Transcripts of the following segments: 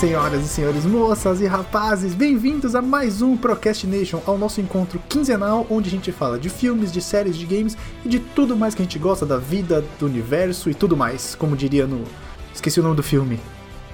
Senhoras e senhores, moças e rapazes, bem-vindos a mais um Procrastination, ao nosso encontro quinzenal onde a gente fala de filmes, de séries, de games e de tudo mais que a gente gosta da vida, do universo e tudo mais, como diria no. Esqueci o nome do filme,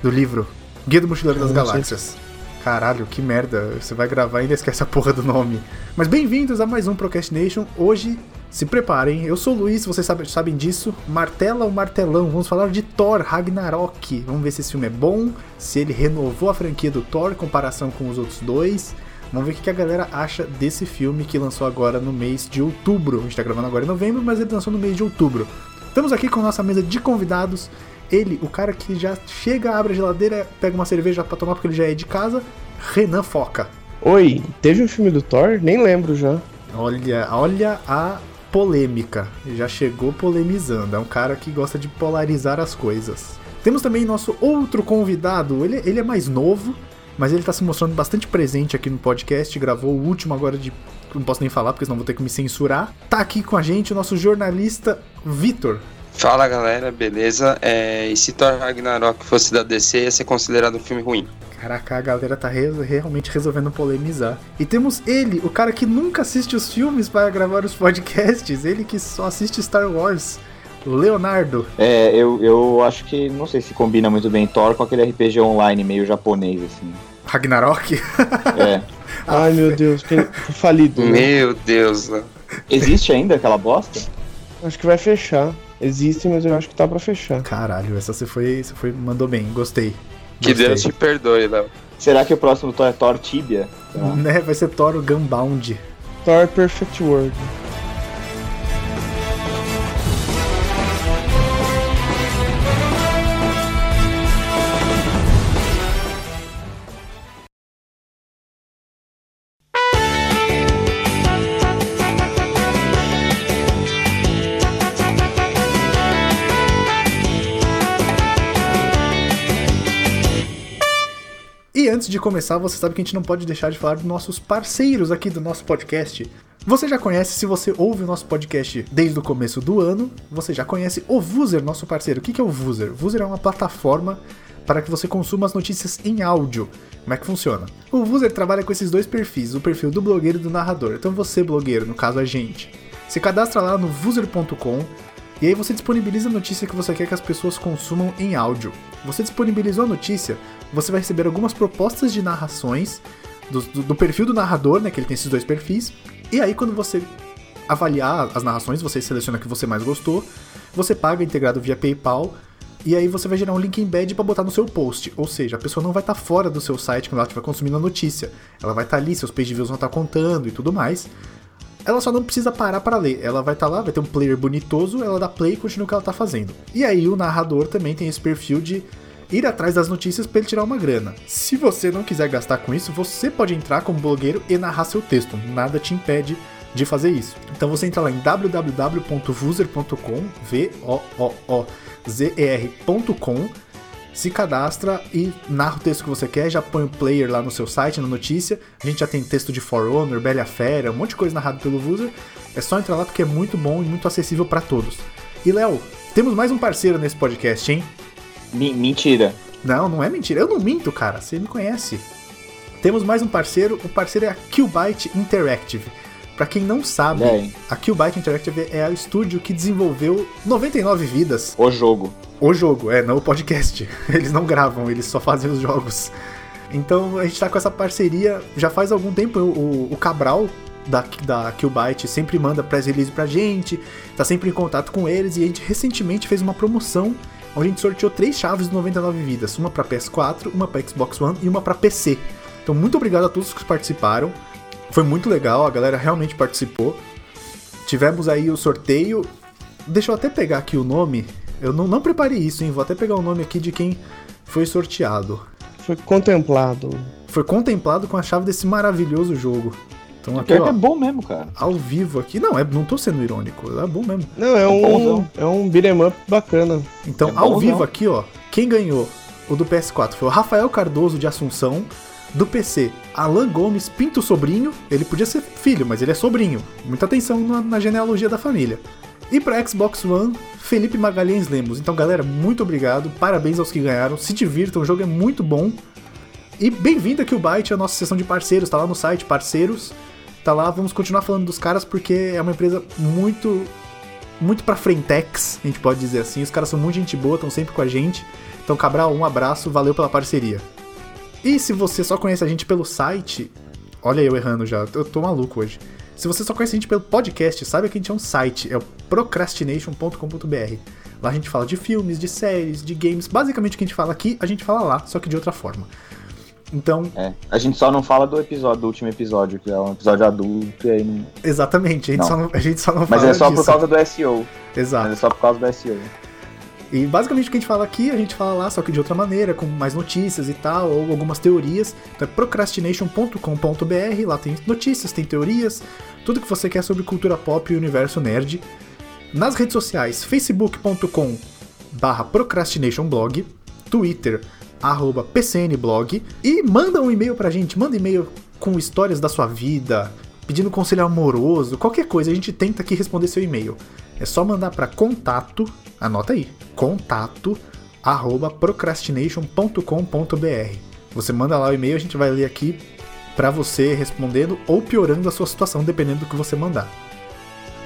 do livro, Guia do Mochileiro das Galáxias. Caralho, que merda, você vai gravar e ainda esquece a porra do nome. Mas bem-vindos a mais um Procrastination, hoje se preparem, eu sou o Luiz, vocês sabem, sabem disso. Martela ou martelão, vamos falar de Thor Ragnarok. Vamos ver se esse filme é bom, se ele renovou a franquia do Thor em comparação com os outros dois. Vamos ver o que a galera acha desse filme que lançou agora no mês de outubro. A gente tá gravando agora em novembro, mas ele lançou no mês de outubro. Estamos aqui com nossa mesa de convidados. Ele, o cara que já chega, abre a geladeira, pega uma cerveja para tomar porque ele já é de casa, Renan Foca. Oi, teve um filme do Thor? Nem lembro já. Olha, olha a polêmica. Já chegou polemizando. É um cara que gosta de polarizar as coisas. Temos também nosso outro convidado. Ele, ele é mais novo, mas ele está se mostrando bastante presente aqui no podcast. Gravou o último agora de. Não posso nem falar, porque senão vou ter que me censurar. Tá aqui com a gente o nosso jornalista Vitor. Fala galera, beleza? É, e se Thor Ragnarok fosse da DC, ia ser considerado um filme ruim. Caraca, a galera tá re realmente resolvendo polemizar. E temos ele, o cara que nunca assiste os filmes para gravar os podcasts, ele que só assiste Star Wars. Leonardo. É, eu, eu acho que não sei se combina muito bem Thor com aquele RPG online meio japonês, assim. Ragnarok? É. Ai meu Deus, tem falido. Né? Meu Deus. Né? Existe ainda aquela bosta? Acho que vai fechar. Existe, mas eu acho que tá pra fechar. Caralho, essa você foi. Você foi. Mandou bem, gostei. Que Deus te perdoe, Léo. Será que o próximo Thor é Thor Tibia? Né, vai ser Thor Gunbound. Thor Perfect World. Antes de começar, você sabe que a gente não pode deixar de falar dos nossos parceiros aqui do nosso podcast. Você já conhece, se você ouve o nosso podcast desde o começo do ano, você já conhece o Vuser, nosso parceiro. O que é o Vuser? O Vuser é uma plataforma para que você consuma as notícias em áudio. Como é que funciona? O Vuser trabalha com esses dois perfis, o perfil do blogueiro e do narrador. Então você, blogueiro, no caso a gente, se cadastra lá no vuser.com e aí você disponibiliza a notícia que você quer que as pessoas consumam em áudio. Você disponibilizou a notícia, você vai receber algumas propostas de narrações do, do, do, perfil do narrador, né? Que ele tem esses dois perfis. E aí, quando você avaliar as narrações, você seleciona a que você mais gostou, você paga integrado via PayPal. E aí você vai gerar um link embed para botar no seu post. Ou seja, a pessoa não vai estar tá fora do seu site quando ela estiver consumindo a notícia. Ela vai estar tá ali, seus page views vão estar tá contando e tudo mais. Ela só não precisa parar para ler. Ela vai estar tá lá, vai ter um player bonitoso, ela dá play e continua o que ela está fazendo. E aí o narrador também tem esse perfil de ir atrás das notícias para ele tirar uma grana. Se você não quiser gastar com isso, você pode entrar como blogueiro e narrar seu texto. Nada te impede de fazer isso. Então você entra lá em www.vuser.com, v o o o z e r.com, se cadastra e narra o texto que você quer, já põe o player lá no seu site, na notícia. A gente já tem texto de For Honor, Bela Fera, um monte de coisa narrado pelo Vuser. É só entrar lá porque é muito bom e muito acessível para todos. E Léo, temos mais um parceiro nesse podcast, hein? mentira. Não, não é mentira. Eu não minto, cara. Você me conhece. Temos mais um parceiro. O parceiro é a Qbyte Interactive. Para quem não sabe, é. a Qbyte Interactive é o estúdio que desenvolveu 99 Vidas. O jogo. O jogo, é, não o podcast. Eles não gravam, eles só fazem os jogos. Então a gente tá com essa parceria já faz algum tempo. O, o Cabral da, da Qbyte sempre manda press release pra gente, tá sempre em contato com eles e a gente recentemente fez uma promoção onde a gente sorteou três chaves de 99 vidas, uma para PS4, uma para Xbox One e uma para PC. Então muito obrigado a todos que participaram. Foi muito legal, a galera realmente participou. Tivemos aí o sorteio. Deixa eu até pegar aqui o nome. Eu não, não preparei isso, hein? Vou até pegar o nome aqui de quem foi sorteado. Foi contemplado. Foi contemplado com a chave desse maravilhoso jogo. Então aqui, ó, é bom mesmo, cara. Ao vivo aqui. Não, é, não tô sendo irônico. É bom mesmo. Não, é, é um, é um beat'em up bacana. Então, é ao vivo não. aqui, ó, quem ganhou o do PS4 foi o Rafael Cardoso de Assunção. Do PC, Alan Gomes Pinto Sobrinho. Ele podia ser filho, mas ele é sobrinho. Muita atenção na, na genealogia da família. E para Xbox One, Felipe Magalhães Lemos. Então, galera, muito obrigado. Parabéns aos que ganharam. Se divirtam, o jogo é muito bom. E bem-vindo aqui o Byte, a nossa sessão de parceiros. Tá lá no site, parceiros. Tá lá, vamos continuar falando dos caras porque é uma empresa muito muito pra frentex, a gente pode dizer assim. Os caras são muito gente boa, estão sempre com a gente. Então, Cabral, um abraço, valeu pela parceria. E se você só conhece a gente pelo site, olha eu errando já, eu tô maluco hoje. Se você só conhece a gente pelo podcast, sabe que a gente é um site, é o procrastination.com.br. Lá a gente fala de filmes, de séries, de games. Basicamente o que a gente fala aqui, a gente fala lá, só que de outra forma. Então. É, a gente só não fala do episódio, do último episódio, que é um episódio adulto e aí não. Exatamente, a gente, Não. Só, não, a gente só não Mas fala é só disso. por causa do SEO. Exato. Mas é só por causa do SEO. E basicamente o que a gente fala aqui, a gente fala lá, só que de outra maneira, com mais notícias e tal, ou algumas teorias. Então é procrastination.com.br, lá tem notícias, tem teorias, tudo que você quer sobre cultura pop e universo nerd. Nas redes sociais, facebook.com barra procrastinationblog, twitter, arroba pcnblog, e manda um e-mail pra gente, manda e-mail com histórias da sua vida, pedindo conselho amoroso, qualquer coisa, a gente tenta aqui responder seu e-mail. É só mandar para contato, anota aí, contato arroba procrastination.com.br. Você manda lá o e-mail, a gente vai ler aqui pra você respondendo ou piorando a sua situação, dependendo do que você mandar.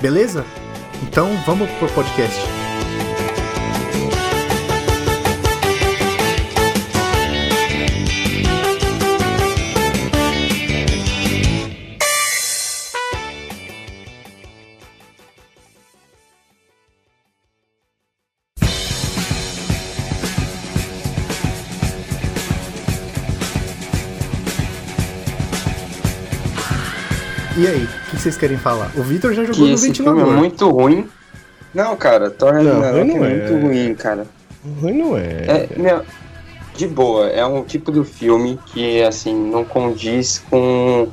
Beleza? Então vamos pro podcast. E aí, o que vocês querem falar? O Vitor já jogou Que no esse filme ventilador. é muito ruim. Não, cara, Thor Não, Ragnarok é não é. muito ruim, cara. Ruim não é. É, meu, de boa, é um tipo do filme que, assim, não condiz com,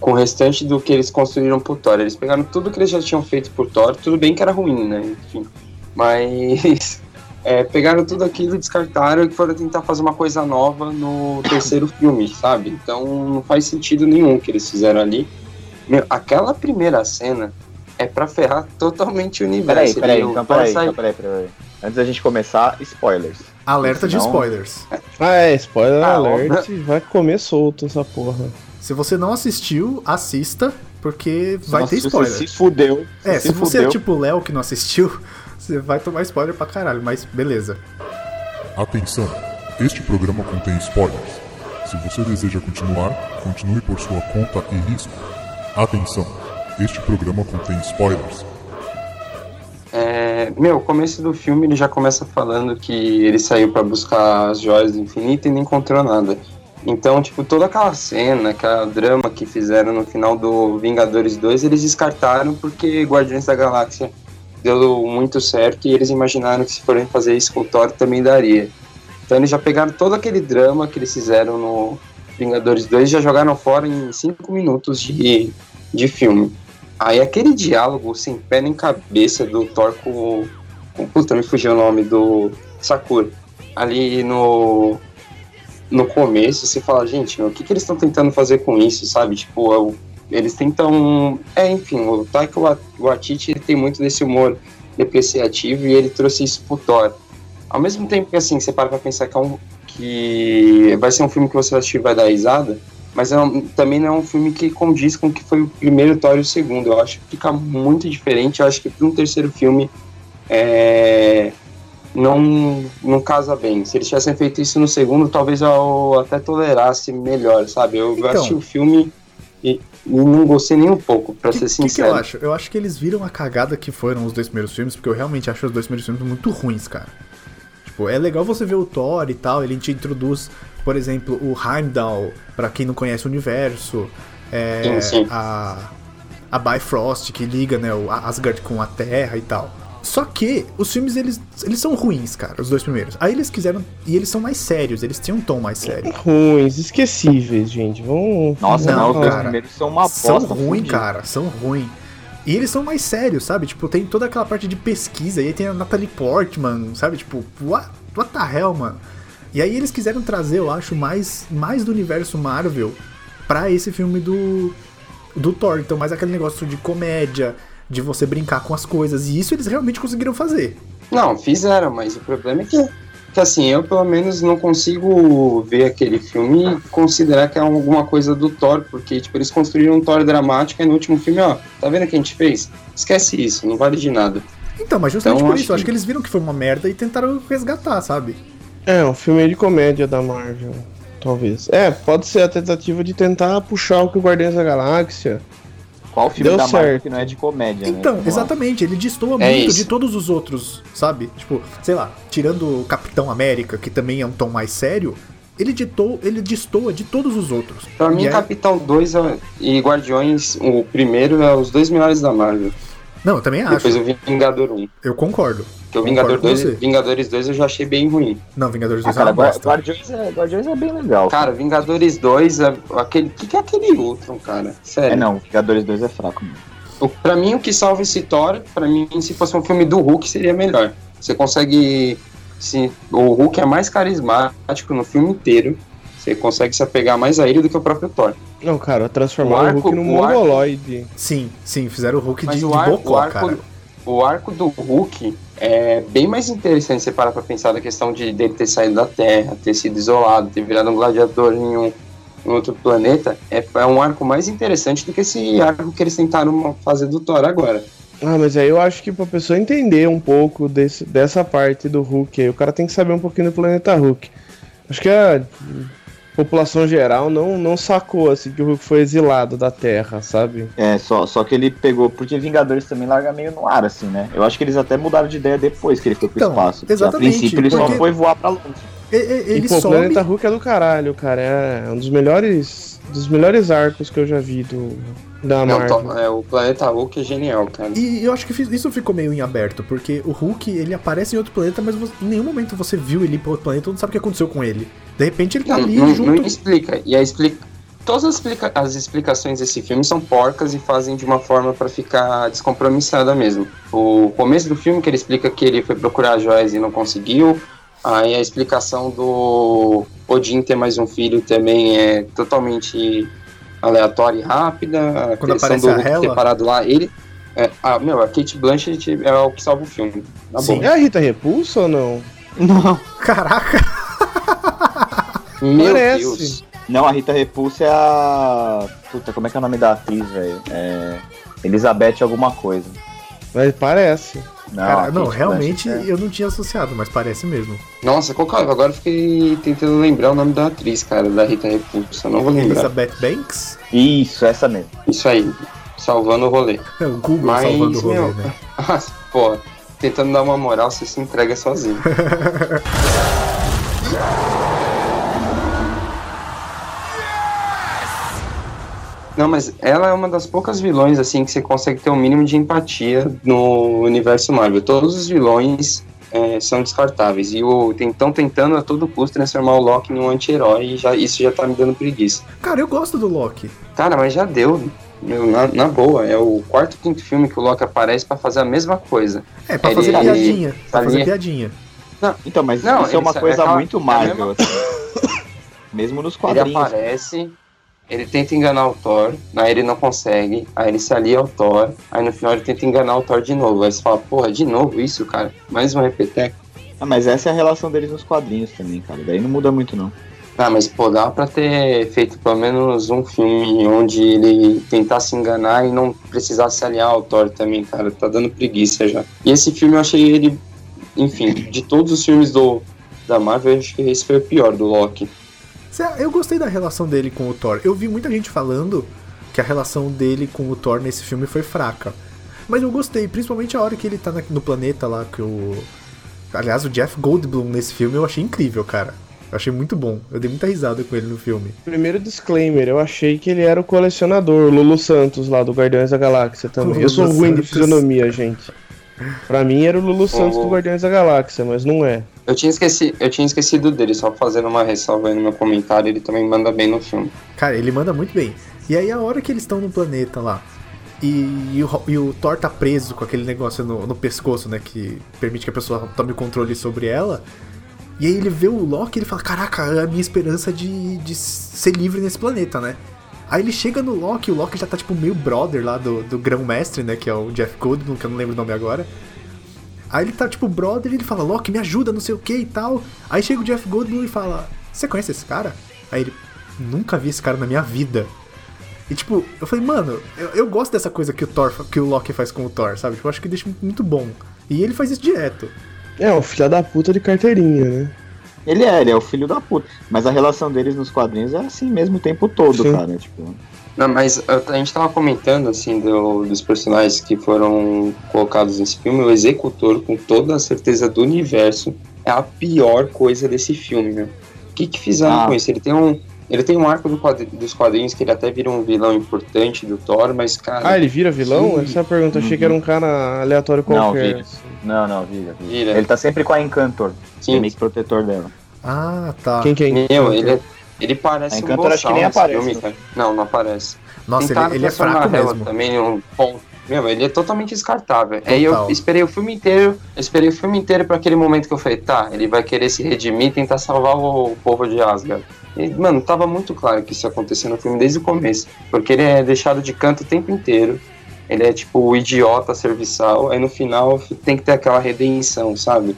com o restante do que eles construíram pro Thor. Eles pegaram tudo que eles já tinham feito por Thor, tudo bem que era ruim, né? Enfim. Mas é, pegaram tudo aquilo, descartaram e foram tentar fazer uma coisa nova no terceiro filme, sabe? Então não faz sentido nenhum o que eles fizeram ali. Meu, aquela primeira cena é pra ferrar totalmente o Peraí, universo. peraí, Ele- então o Thor peraí, então peraí, peraí. Antes da gente começar, spoilers. Alerta de Senão- spoilers. Ah, é, spoiler Ah, alert, vai comer solto essa porra. Se você não assistiu, assista, porque vai Nossa, ter se spoiler. Você se fudeu. É, se você é tipo o Léo que não assistiu, você vai tomar spoiler pra caralho, mas beleza. Atenção! Este programa contém spoilers. Se você deseja continuar, continue por sua conta e risco. Atenção! Este programa contém spoilers. É, meu, o começo do filme ele já começa falando que ele saiu pra buscar as joias do infinito e não encontrou nada. Então, tipo, toda aquela cena, aquela drama que fizeram no final do Vingadores 2, eles descartaram porque Guardiões da Galáxia deu muito certo e eles imaginaram que se forem fazer isso com o Thor também daria. Então eles já pegaram todo aquele drama que eles fizeram no Vingadores 2 e já jogaram fora em 5 minutos de, de filme. Aí aquele diálogo sem pé nem cabeça do Thor com, com puta, me fugiu o nome do Sakura. Ali no no começo você fala, gente, meu, o que, que eles estão tentando fazer com isso, sabe? Tipo, é o- eles tentam, é, enfim, o Taika Wa- Waititi tem muito desse humor depreciativo e ele trouxe isso pro Thor. Ao mesmo tempo que assim, você para pra pensar que é um que vai ser um filme que você vai assistir e vai dar risada, mas é um- também não é um filme que condiz com o que foi o primeiro Thor e o segundo. Eu acho que fica muito diferente. Eu acho que para um terceiro filme é, não, não casa bem. Se eles tivessem feito isso no segundo, talvez eu até tolerasse melhor, sabe? Eu Então. assisti o filme e, não gostei nem um pouco, pra que, ser que, que sincero. eu acho? Eu acho que eles viram a cagada que foram os dois primeiros filmes, porque eu realmente acho os dois primeiros filmes muito ruins, cara. Tipo, é legal você ver o Thor e tal, ele te introduz, por exemplo, o Heimdall, pra quem não conhece o universo, é, Sim, sim. a a Bifrost que liga, né, o Asgard com a Terra e tal. Só que os filmes eles, eles são ruins, cara, os dois primeiros. Aí eles quiseram e eles são mais sérios, eles têm um tom mais sério. Ruins, esquecíveis, gente. Vamos. Nossa, Não, não, os dois cara. primeiros são uma são bosta. ruim, fudida. cara, são ruim. E eles são mais sérios, sabe? Tipo, tem toda aquela parte de pesquisa, e aí tem a Natalie Portman, sabe? Tipo, what, what the hell, mano? E aí eles quiseram trazer, eu acho, mais, mais do universo Marvel pra esse filme do, do Thor. Então, mais aquele negócio de comédia, de você brincar com as coisas. E isso eles realmente conseguiram fazer. Não, fizeram, mas o problema é que, que assim, eu pelo menos não consigo ver aquele filme e considerar que é alguma coisa do Thor, porque, tipo, eles construíram um Thor dramático e no último filme, ó, tá vendo o que a gente fez? Esquece isso, não vale de nada. Então, mas justamente Então, por acho isso, eu acho que- que eles viram que foi uma merda e tentaram resgatar, sabe? É, um filme de comédia da Marvel, talvez. É, pode ser a tentativa de tentar puxar o que o Guardiões da Galáxia. Qual filme Deu da Marvel certo. que não é de comédia, né? Então, lá. exatamente, ele destoa É muito isso. de todos os outros, sabe? Tipo, sei lá, tirando o Capitão América, que também é um tom mais sério, ele ditou, ele destoa de todos os outros. Pra mim, é- Capitão 2 é- e Guardiões, o primeiro é os dois melhores da Marvel. Não, eu também acho. Depois o Vingador 1. Eu concordo. Porque o Vingador com 2, você. Vingadores 2 eu já achei bem ruim. Não, Vingadores Ah, 2 é uma cara, Gua- bosta. Guardiões é, Guardiões é bem legal. Cara, Vingadores 2, é aquele. O que, que é aquele Ultron, cara? Sério. É não, Vingadores 2 é fraco. Mano. O, pra mim, o que salva esse Thor, pra mim, se fosse um filme do Hulk, seria melhor. Você consegue. Se, o Hulk é mais carismático no filme inteiro. Você consegue se apegar mais a ele do que o próprio Thor. Não, cara, transformar O o, arco- Hulk num arco- mongoloide. Sim, sim, fizeram o Hulk Mas de, o, de ar- bocó, o, arco, cara. O arco do Hulk é bem mais interessante você parar pra pensar da questão de dele ter saído da Terra, ter sido isolado, ter virado um gladiador em um em outro planeta. É, é um arco mais interessante do que esse arco que eles tentaram fazer do Thor agora. Ah, mas aí eu acho que pra pessoa entender um pouco desse, dessa parte do Hulk aí, o cara tem que saber um pouquinho do planeta Hulk. Acho que a população geral não, não sacou assim que o Hulk foi exilado da Terra, sabe? É, só, só que ele pegou, porque Vingadores também larga meio no ar, assim, né? Eu acho que eles até mudaram de ideia depois que ele foi pro Então, espaço. exatamente, A princípio ele só porque- foi voar pra longe. E- e- Ele e pô, o planeta Hulk é do caralho, cara. É um dos melhores dos melhores arcos que eu já vi do da Não, Marvel. Thor- é, o planeta Hulk é genial, cara. E eu acho que isso ficou meio em aberto, porque o Hulk, ele aparece em outro planeta, mas você- em nenhum momento você viu ele ir pra outro planeta, não sabe o que aconteceu com ele. De repente ele tá Não, ali não, junto. não explica. E a explica. Todas as, explica- as explicações desse filme são porcas e fazem de uma forma pra ficar descompromissada mesmo. O começo do filme que ele explica que ele foi procurar joias e não conseguiu. Aí a explicação do Odin ter mais um filho também é totalmente aleatória e rápida. Quando aparece do a Hela. parado lá, ele. É, ah, meu, a Kate Blanchett é o que salva o filme. Tá Sim. bom. É a Rita Repulsa ou não? Não. Caraca! Meu Parece. Deus. Não, a Rita Repulsa é a. Puta, como é que é o nome da atriz, velho? É. Elizabeth alguma coisa. Mas parece. Não, Cara, não, realmente Blanchett eu não tinha associado, mas parece mesmo. Nossa, qual que é? Agora eu fiquei tentando lembrar o nome da atriz, cara, da Rita Repulsa. Não vou lembrar. Elizabeth Banks? é. Isso, essa mesmo. Isso aí, salvando o rolê. É, o Google Mas, salvando o rolê, meu, né? Ah, pô, tentando dar uma moral, você se entrega sozinho. Não, mas ela é uma das poucas vilões, assim, que você consegue ter um mínimo de empatia no universo Marvel. Todos os vilões é, são descartáveis. E estão tentando a todo custo transformar o Loki em um anti-herói e já, isso já tá me dando preguiça. Cara, eu gosto do Loki. Cara, mas já deu. Meu, na, na boa, é o quarto, quinto filme que o Loki aparece pra fazer a mesma coisa. É, pra Ele- fazer piadinha. Pra fazer piadinha. Então, mas Não, isso é uma ele- coisa é aquela- muito é Marvel, assim. Mesmo nos Ele quadrinhos. aparece, ele tenta enganar o Thor, aí ele não consegue, aí ele se alia ao Thor, aí no final ele tenta enganar o Thor de novo. Aí você fala, porra, de novo isso, cara? Mais um repeteco. Ah, mas essa é a relação deles nos quadrinhos também, cara. Daí não muda muito, não. Ah, mas pô, dá pra ter feito pelo menos um filme onde ele tentasse enganar e não precisasse se aliar ao Thor também, cara. Tá dando preguiça já. E esse filme eu achei ele, enfim, de todos os filmes do da Marvel, eu acho que esse foi o pior do Loki. Eu gostei da relação dele com o Thor. Eu vi muita gente falando que a relação dele com o Thor nesse filme foi fraca. Mas eu gostei, principalmente a hora que ele tá no planeta lá, que o. Aliás, o Jeff Goldblum nesse filme eu achei incrível, cara. Eu achei muito bom. Eu dei muita risada com ele no filme. Primeiro disclaimer, eu achei que ele era o colecionador, o Lulu Santos lá do Guardiões da Galáxia também. Eu sou ruim de fisionomia, gente. Pra mim era o Lulu Santos do. Guardiões da Galáxia, mas não é. Eu tinha, esqueci, eu tinha esquecido dele, só fazendo uma ressalva aí no meu comentário, ele também manda bem no filme. Cara, ele manda muito bem. E aí a hora que eles estão no planeta lá. E, e o, e o Thor tá preso com aquele negócio no, no pescoço, né? Que permite que a pessoa tome o controle sobre ela. E aí ele vê o Loki e ele fala, caraca, é a minha esperança de, de ser livre nesse planeta, né? Aí ele chega no Loki, o Loki já tá tipo meio brother lá do, do grão-mestre, né? Que é o Jeff Goldblum, que eu não lembro o nome agora. Aí ele tá tipo brother e ele fala, Loki, me ajuda, não sei o que e tal. Aí chega o Jeff Goldblum e fala, você conhece esse cara? Aí ele, nunca vi esse cara na minha vida. E tipo, eu falei, mano, eu, eu gosto dessa coisa que o Thor, que o Loki faz com o Thor, sabe? Tipo, eu acho que deixa muito bom. E ele faz isso direto. É, o filho da puta de carteirinha, né? Ele é, ele é o filho da puta. Mas a relação deles nos quadrinhos é assim mesmo o tempo todo, Sim. cara. Tipo, Não, mas a gente tava comentando, assim, do- dos personagens que foram colocados nesse filme. O Executor, com toda a certeza do universo, é a pior coisa desse filme, meu. O que que fizeram Ah. com isso? Ele tem um... Ele tem um arco do quadri- dos quadrinhos que ele até vira um vilão importante do Thor, mas, cara... Ah, ele vira vilão? Sim. Essa é a pergunta. Achei que era um cara aleatório Não, qualquer. vira. não, não, vira, vira. Vira. Ele tá sempre com a Encantor. Sim. É meio que protetor dela. Ah, tá. Quem que é? Meu, ele, é- ele parece A um Encantor acho que nem nesse aparece, filme, né? cara. Não, não aparece. Nossa, Tentaram ele, ele é transformar fraco mesmo. Também um ponto. Meu, ele é totalmente descartável. Aí Total. eu esperei o filme inteiro, eu esperei o filme inteiro pra aquele momento que eu falei, tá, ele vai querer se redimir e tentar salvar o povo de Asgard. E, mano, tava muito claro que isso ia acontecer no filme desde o começo. Porque ele é deixado de canto o tempo inteiro. Ele é tipo o idiota serviçal. Aí no final tem que ter aquela redenção, sabe?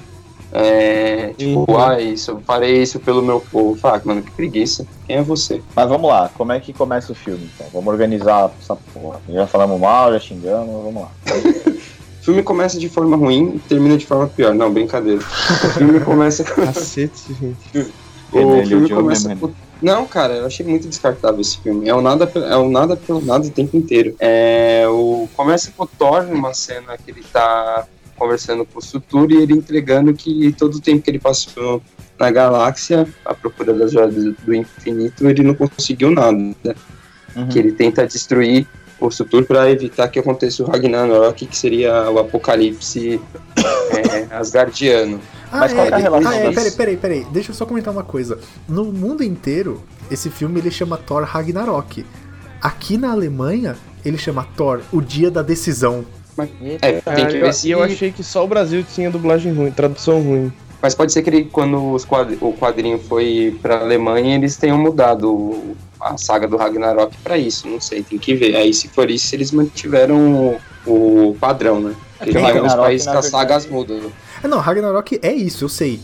É, tipo, Uhum. ah, isso, eu farei isso pelo meu povo. Fala, mano, que preguiça. Quem é você? Mas vamos lá, como é que começa o filme então? Vamos organizar essa porra. Já falamos mal, já xingamos, vamos lá. O filme começa de forma ruim e termina de forma pior. Não, brincadeira. O filme começa. Cacete, gente. o filme odiou começa. Não, cara, eu achei muito descartável esse filme. É o nada, é o nada pelo nada o tempo inteiro. É, o, começa com o Thor numa cena que ele tá conversando com o Sutur e ele entregando que todo o tempo que ele passou na galáxia, à procura das joias do infinito, ele não conseguiu nada. né? Uhum. que ele tenta destruir o Sutur para evitar que aconteça o Ragnarok, que seria o apocalipse é, asgardiano. Ah, Mas é, qual que é a relação ah, é, peraí, peraí, peraí. Deixa eu só comentar uma coisa. No mundo inteiro, esse filme ele chama Thor Ragnarok. Aqui na Alemanha, ele chama Thor O Dia da Decisão. É, tem que ver e eu achei que só o Brasil tinha dublagem ruim, tradução ruim. Mas pode ser que ele, quando os quadri- o quadrinho foi pra Alemanha, eles tenham mudado a saga do Ragnarok pra isso. Não sei, tem que ver. Aí, se for isso, eles mantiveram o, o padrão, né? Porque que lá Ragnarok, países que as sagas mudam. É, não, Ragnarok é isso, eu sei.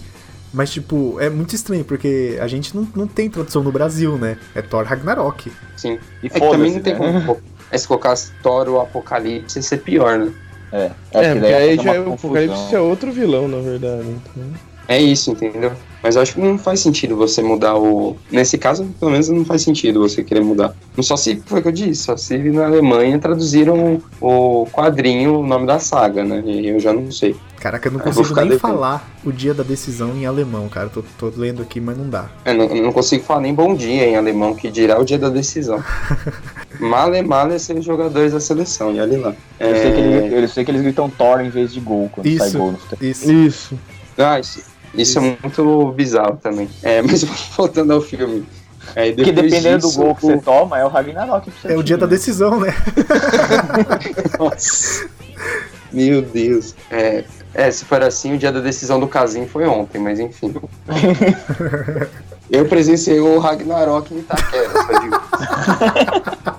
Mas, tipo, é muito estranho, porque a gente não, não tem tradução no Brasil, né? É Thor Ragnarok. Sim. E É que também não tem né? como. É se colocar Thor ou Apocalipse, ia ser pior, né? É, é, É, porque aí já é o. Apocalipse é outro vilão, na verdade. Então. É isso, entendeu? Mas eu acho que não faz sentido você mudar o. Nesse caso, pelo menos não faz sentido você querer mudar. Não só se foi o que eu disse, só se na Alemanha traduziram o quadrinho, o nome da saga, né? E eu já não sei. Caraca, eu não Eu consigo ficar nem falar o dia da decisão em alemão, cara. Tô, tô lendo aqui, mas não dá. Eu não, eu não consigo falar nem bom dia em alemão, que dirá o dia da decisão. male, male ser os jogadores da seleção, e olha lá. Eu, sei que É, eles, eu sei que eles gritam Thor em vez de gol quando sai Isso. gol no futebol. Isso. Isso. Ah, isso, isso é muito bizarro também. É, mas voltando ao filme. É, Porque depois dependendo disso, do gol que o- você toma, é o Ragnarok seu É o dia da decisão, né? Nossa. Meu Deus. É, é, se for assim, o dia da decisão do casinho foi ontem, mas enfim. Eu presenciei o Ragnarok em Itaquera, só digo.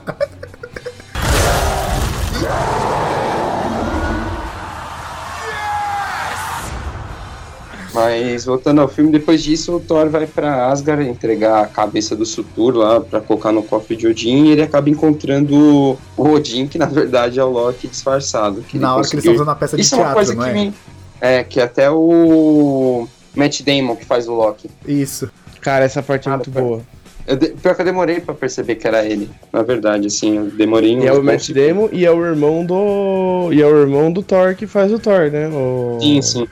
Mas voltando ao filme, depois disso o Thor vai pra Asgard entregar a cabeça do Sutur lá pra colocar no cofre de Odin e ele acaba encontrando o Odin, que na verdade é o Loki disfarçado. Que ele Na hora que eles conseguiu- estão usando a peça de Isso é uma teatro, coisa não que é? me. É, que até o Matt Damon que faz o Loki. Isso. Cara, essa parte é Ah, muito tá. boa. Eu de- Pior que eu demorei pra perceber que era ele. Na verdade, assim, eu demorei E é o Matt. Damon e é o irmão do. E é o irmão do Thor que faz o Thor, né? O... Sim, sim.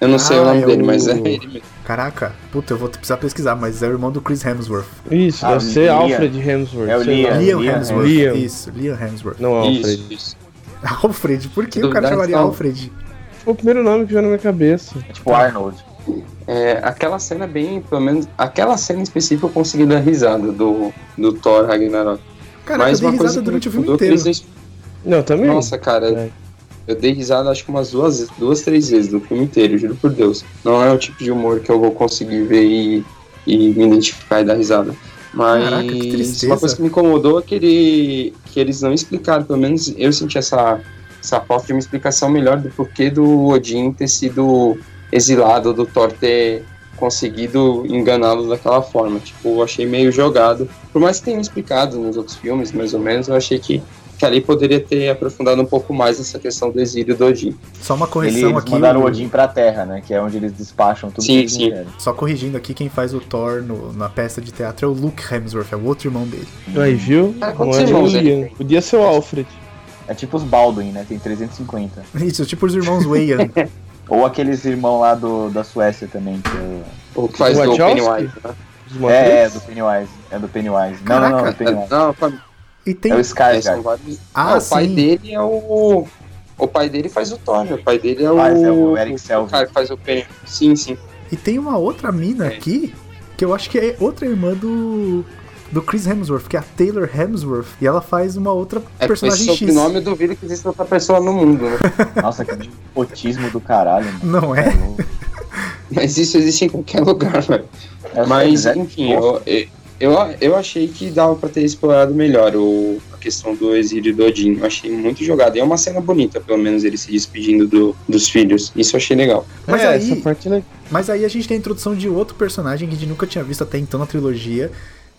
Eu não sei Ah, o nome é dele, o- mas é ele mesmo. Caraca, puta, eu vou precisar pesquisar, mas é o irmão do Chris Hemsworth. Isso, Ah, deve ser Liam. Alfred Hemsworth. É o sei lá. Liam. Liam Hemsworth. Liam. Isso, Liam Hemsworth. Não Alfred. Isso, isso. Alfred, por que o cara chamaria. Alfred? Foi o primeiro nome que veio na minha cabeça. É tipo Arnold. É, aquela cena bem, pelo menos, aquela cena em específico eu consegui dar risada do, do Thor Ragnarok. Caraca, Mas eu dei uma coisa risada que durante o me filme inteiro. Não, também. Nossa, cara, É. eu dei risada acho que umas duas, duas, três vezes do filme inteiro, juro por Deus. Não é o tipo de humor que eu vou conseguir ver e, e me identificar e dar risada. Mas Caraca, que tristeza. uma coisa que me incomodou é que, ele, que eles não explicaram, pelo menos eu senti essa, essa falta de uma explicação melhor do porquê do Odin ter sido exilado, do Thor ter conseguido enganá-lo daquela forma. Tipo, eu achei meio jogado. Por mais que tenha explicado nos outros filmes, mais ou menos, eu achei que, que ali poderia ter aprofundado um pouco mais essa questão do exílio do Odin. Só uma correção eles aqui. mandaram o o- Odin pra Terra, né? Que é onde eles despacham tudo Sim, sim. querem. Só corrigindo aqui, quem faz o Thor no- na peça de teatro é o Luke Hemsworth, é o outro irmão dele. Aí, viu? Ah, quantos é o irmãos ele? Podia ser o Alfred. É tipo os Baldwin, né? Tem 350. Isso, tipo os irmãos Wayans. Ou aqueles irmãos lá do, da Suécia também, que é... O que faz O do? Pennywise, né? Os É, é, do Pennywise. É do Pennywise. Não, não, não, Caraca, do Pennywise. não, E tem. É o É, Skarsgård. vários- Ah, Ah, o pai sim. dele é o. O pai dele faz o Thor, né? o pai dele é o. Faz, é o Eric Selvig. cara que faz o Penny. Sim, sim. E tem uma outra mina É. aqui, que eu acho que é outra irmã do. Do Chris Hemsworth, que é a Taylor Hemsworth, e ela faz uma outra É personagem X. sobrenome eu duvido que exista outra pessoa no mundo, né? Nossa, que nepotismo do caralho, mano. Não é? Mas isso existe em qualquer lugar, velho. É, Mas, é- enfim, eu, eu, eu achei que dava pra ter explorado melhor o, a questão do exílio do Odin. Eu achei muito jogado. E é uma cena bonita, pelo menos, ele se despedindo do, dos filhos. Isso eu achei legal. Mas é, aí- essa parte é legal. Mas aí a gente tem a introdução de outro personagem que a gente nunca tinha visto até então na trilogia,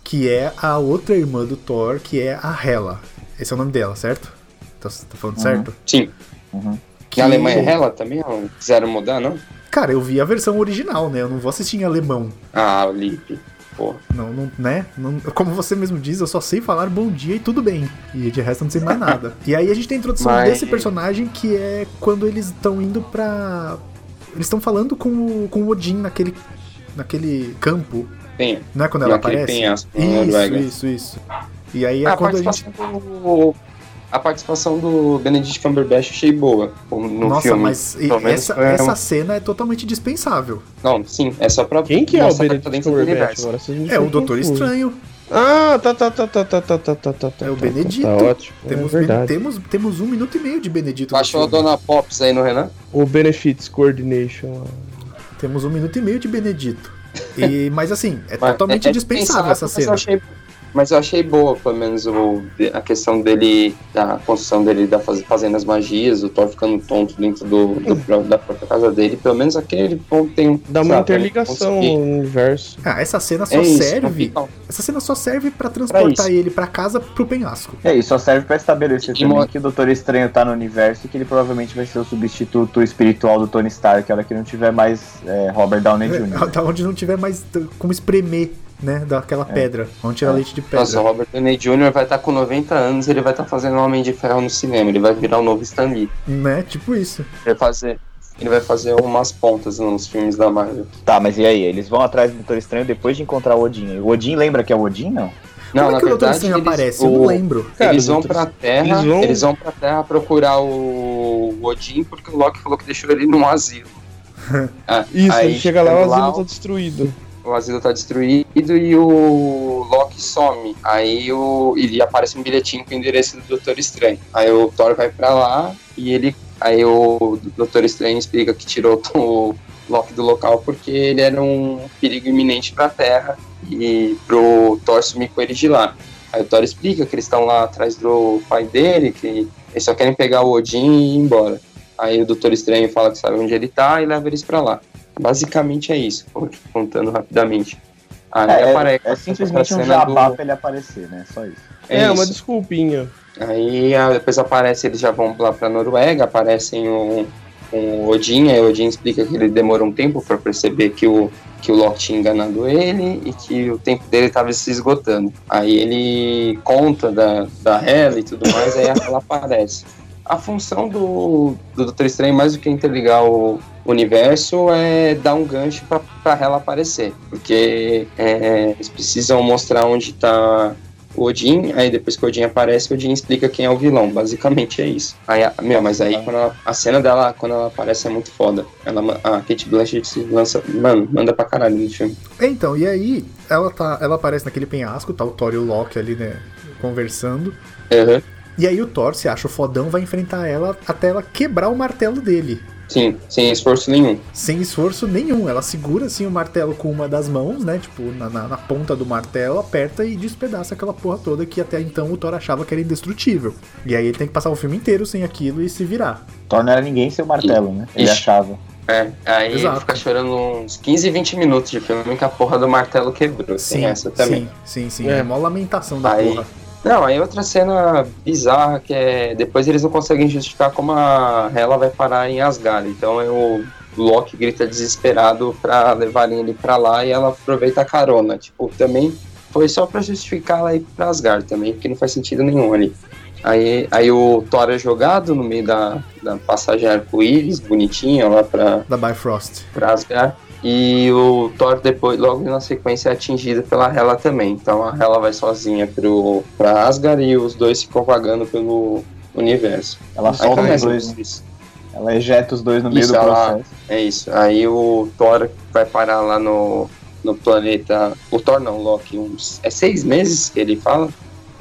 que é a outra irmã do Thor, que é a Hela. Esse é o nome dela, certo? Tá, tá falando Uhum. certo? Sim. Uhum. Que a Alemanha é Hela também? Não quiseram mudar, não? Cara, eu vi a versão original, né? Eu não vou assistir em alemão. Ah, o Lipe. Porra. Não, não, né? Não- como você mesmo diz, eu só sei falar bom dia e tudo bem. E de resto eu não sei mais nada. E aí a gente tem a introdução Mas- desse personagem que é quando eles estão indo pra. Eles estão falando com o, com o Odin naquele, naquele campo. Tem. Não é quando ela aparece? penhasco na Isso, Noruega. isso, isso. E aí é a, quando a gente. participação do, a participação do Benedict Cumberbatch achei boa no Nossa, filme. mas essa, essa uma- cena é totalmente dispensável. Não, sim, é só pra Quem que é o Benedict tá Cumberbatch agora? É o Doutor confuso. Estranho. Ah, tá, tá, tá, tá, tá, tá, tá, tá, tá, tá. É o tá, Benedito. Tá ótimo. Temos, é temos, temos um minuto e meio de Benedito. Baixou a. Dona Pops aí no Renan? O Benefits Coordination. Temos um minuto e meio de Benedito. E, mas assim, é Mas totalmente é- é dispensável essa mas eu cena. achei- mas eu achei boa, pelo menos, o, a questão dele, da construção dele, da faz, fazendo as magias, o Thor ficando tonto dentro do, do pró- da própria casa dele. Pelo menos aquele ponto tem um. Dá uma sabe, interligação conseguir- no universo. Ah, essa cena só É isso, serve. fica- Essa cena só serve pra transportar isso. ele pra casa pro penhasco. É, e só serve pra estabelecer E também que o Doutor Estranho tá no universo e que ele provavelmente vai ser o substituto espiritual do Tony Stark, a hora que não tiver mais é, Robert Downey Jr. Da onde não tiver mais como espremer, né? Daquela pedra. Vamos tirar É. leite de pedra. Nossa, o Robert Downey Jr. vai estar com 90 anos ele vai estar fazendo Homem de Ferro no cinema. Ele vai virar o novo Stan Lee. Né? Tipo isso. Ele vai fazer, ele vai fazer umas pontas nos filmes da Marvel. Tá, mas e aí? Eles vão atrás do Doutor Estranho depois de encontrar o Odin. O Odin lembra que é o Odin, não? Não, Como na é que o Doutor verdade, Estranho eles- aparece? Eu o- não lembro. Cara, eles vão pra Terra, eles eles vão- vão... pra Terra procurar o Odin porque o Loki falou que deixou ele num asilo. Ah, Isso, aí, ele chega lá, o asilo lá, tá destruído. O asilo tá destruído e o Loki some. Aí o, ele aparece um bilhetinho com o endereço do Doutor Estranho. Aí o Thor vai pra lá e ele. Aí o Doutor Estranho explica que tirou o Loki do local porque ele era um perigo iminente pra Terra e pro Thor sumir com ele de lá. Aí o Thor explica que eles estão lá atrás do pai dele, que eles só querem pegar o Odin e ir embora. Aí o Doutor Estranho fala que sabe onde ele tá e leva eles pra lá. Basicamente é isso, contando rapidamente. Aí É, é, aparece é simplesmente um jabá do- pra ele aparecer, né? Só isso. É, É, uma isso. desculpinha. Aí ah, depois aparece, eles já vão lá pra Noruega, aparecem o, o Odin, aí o Odin explica que ele demorou um tempo pra perceber que o, que o Loki tinha enganado ele e que o tempo dele estava se esgotando. Aí ele conta da, da Hela e tudo mais, aí ela aparece. A função do, do Doutor Estranho, mais do que interligar o universo, é dar um gancho pra, pra Hela aparecer. Porque é, eles precisam mostrar onde tá o Odin, aí depois que o Odin aparece, o Odin explica quem é o vilão. Basicamente é isso. Aí, meu, mas aí quando ela- a cena dela, quando ela aparece, é muito foda. Ela, a Kate Blanchett se lança, mano, manda pra caralho no filme. Então, e aí, ela, tá, ela aparece naquele penhasco, tá o Thor e o Loki ali, né? Conversando. Uhum. E aí o Thor se acha o fodão, vai enfrentar ela até ela quebrar o martelo dele. Sim, sem esforço nenhum. Sem esforço nenhum. Ela segura assim o martelo com uma das mãos, né? Tipo, na, na, na ponta do martelo, aperta e despedaça aquela porra toda que até então o Thor achava que era indestrutível. E aí ele tem que passar o filme inteiro sem aquilo e se virar. Thor não era ninguém sem o martelo, né? Ele Ixi. achava. É, aí Exato. ele fica chorando uns 15, 20 minutos de filme que a porra do martelo quebrou. Tem essa também. sim, sim, sim. É. É, mó lamentação da Aí- porra. Não, aí outra cena bizarra que é. Depois eles não conseguem justificar como a Hela vai parar em Asgard. Então é o Loki grita desesperado pra levarem ele pra lá e ela aproveita a carona. Tipo, também foi só pra justificar ela ir pra Asgard também, porque não faz sentido nenhum ali. Aí, aí o Thor é jogado no meio da, da passagem arco-íris, bonitinha lá pra, Da Bifrost. pra Asgard. E o Thor depois, logo na sequência, é atingido pela Hela também. Então a Hela vai sozinha pro, pra Asgard e os dois ficam vagando pelo universo. Ela Aí solta os dois, ela ejeta os dois no meio Isso, do ela- processo. É isso. Aí o Thor vai parar lá no, no planeta. O Thor não, Loki. Uns, é seis meses que ele fala?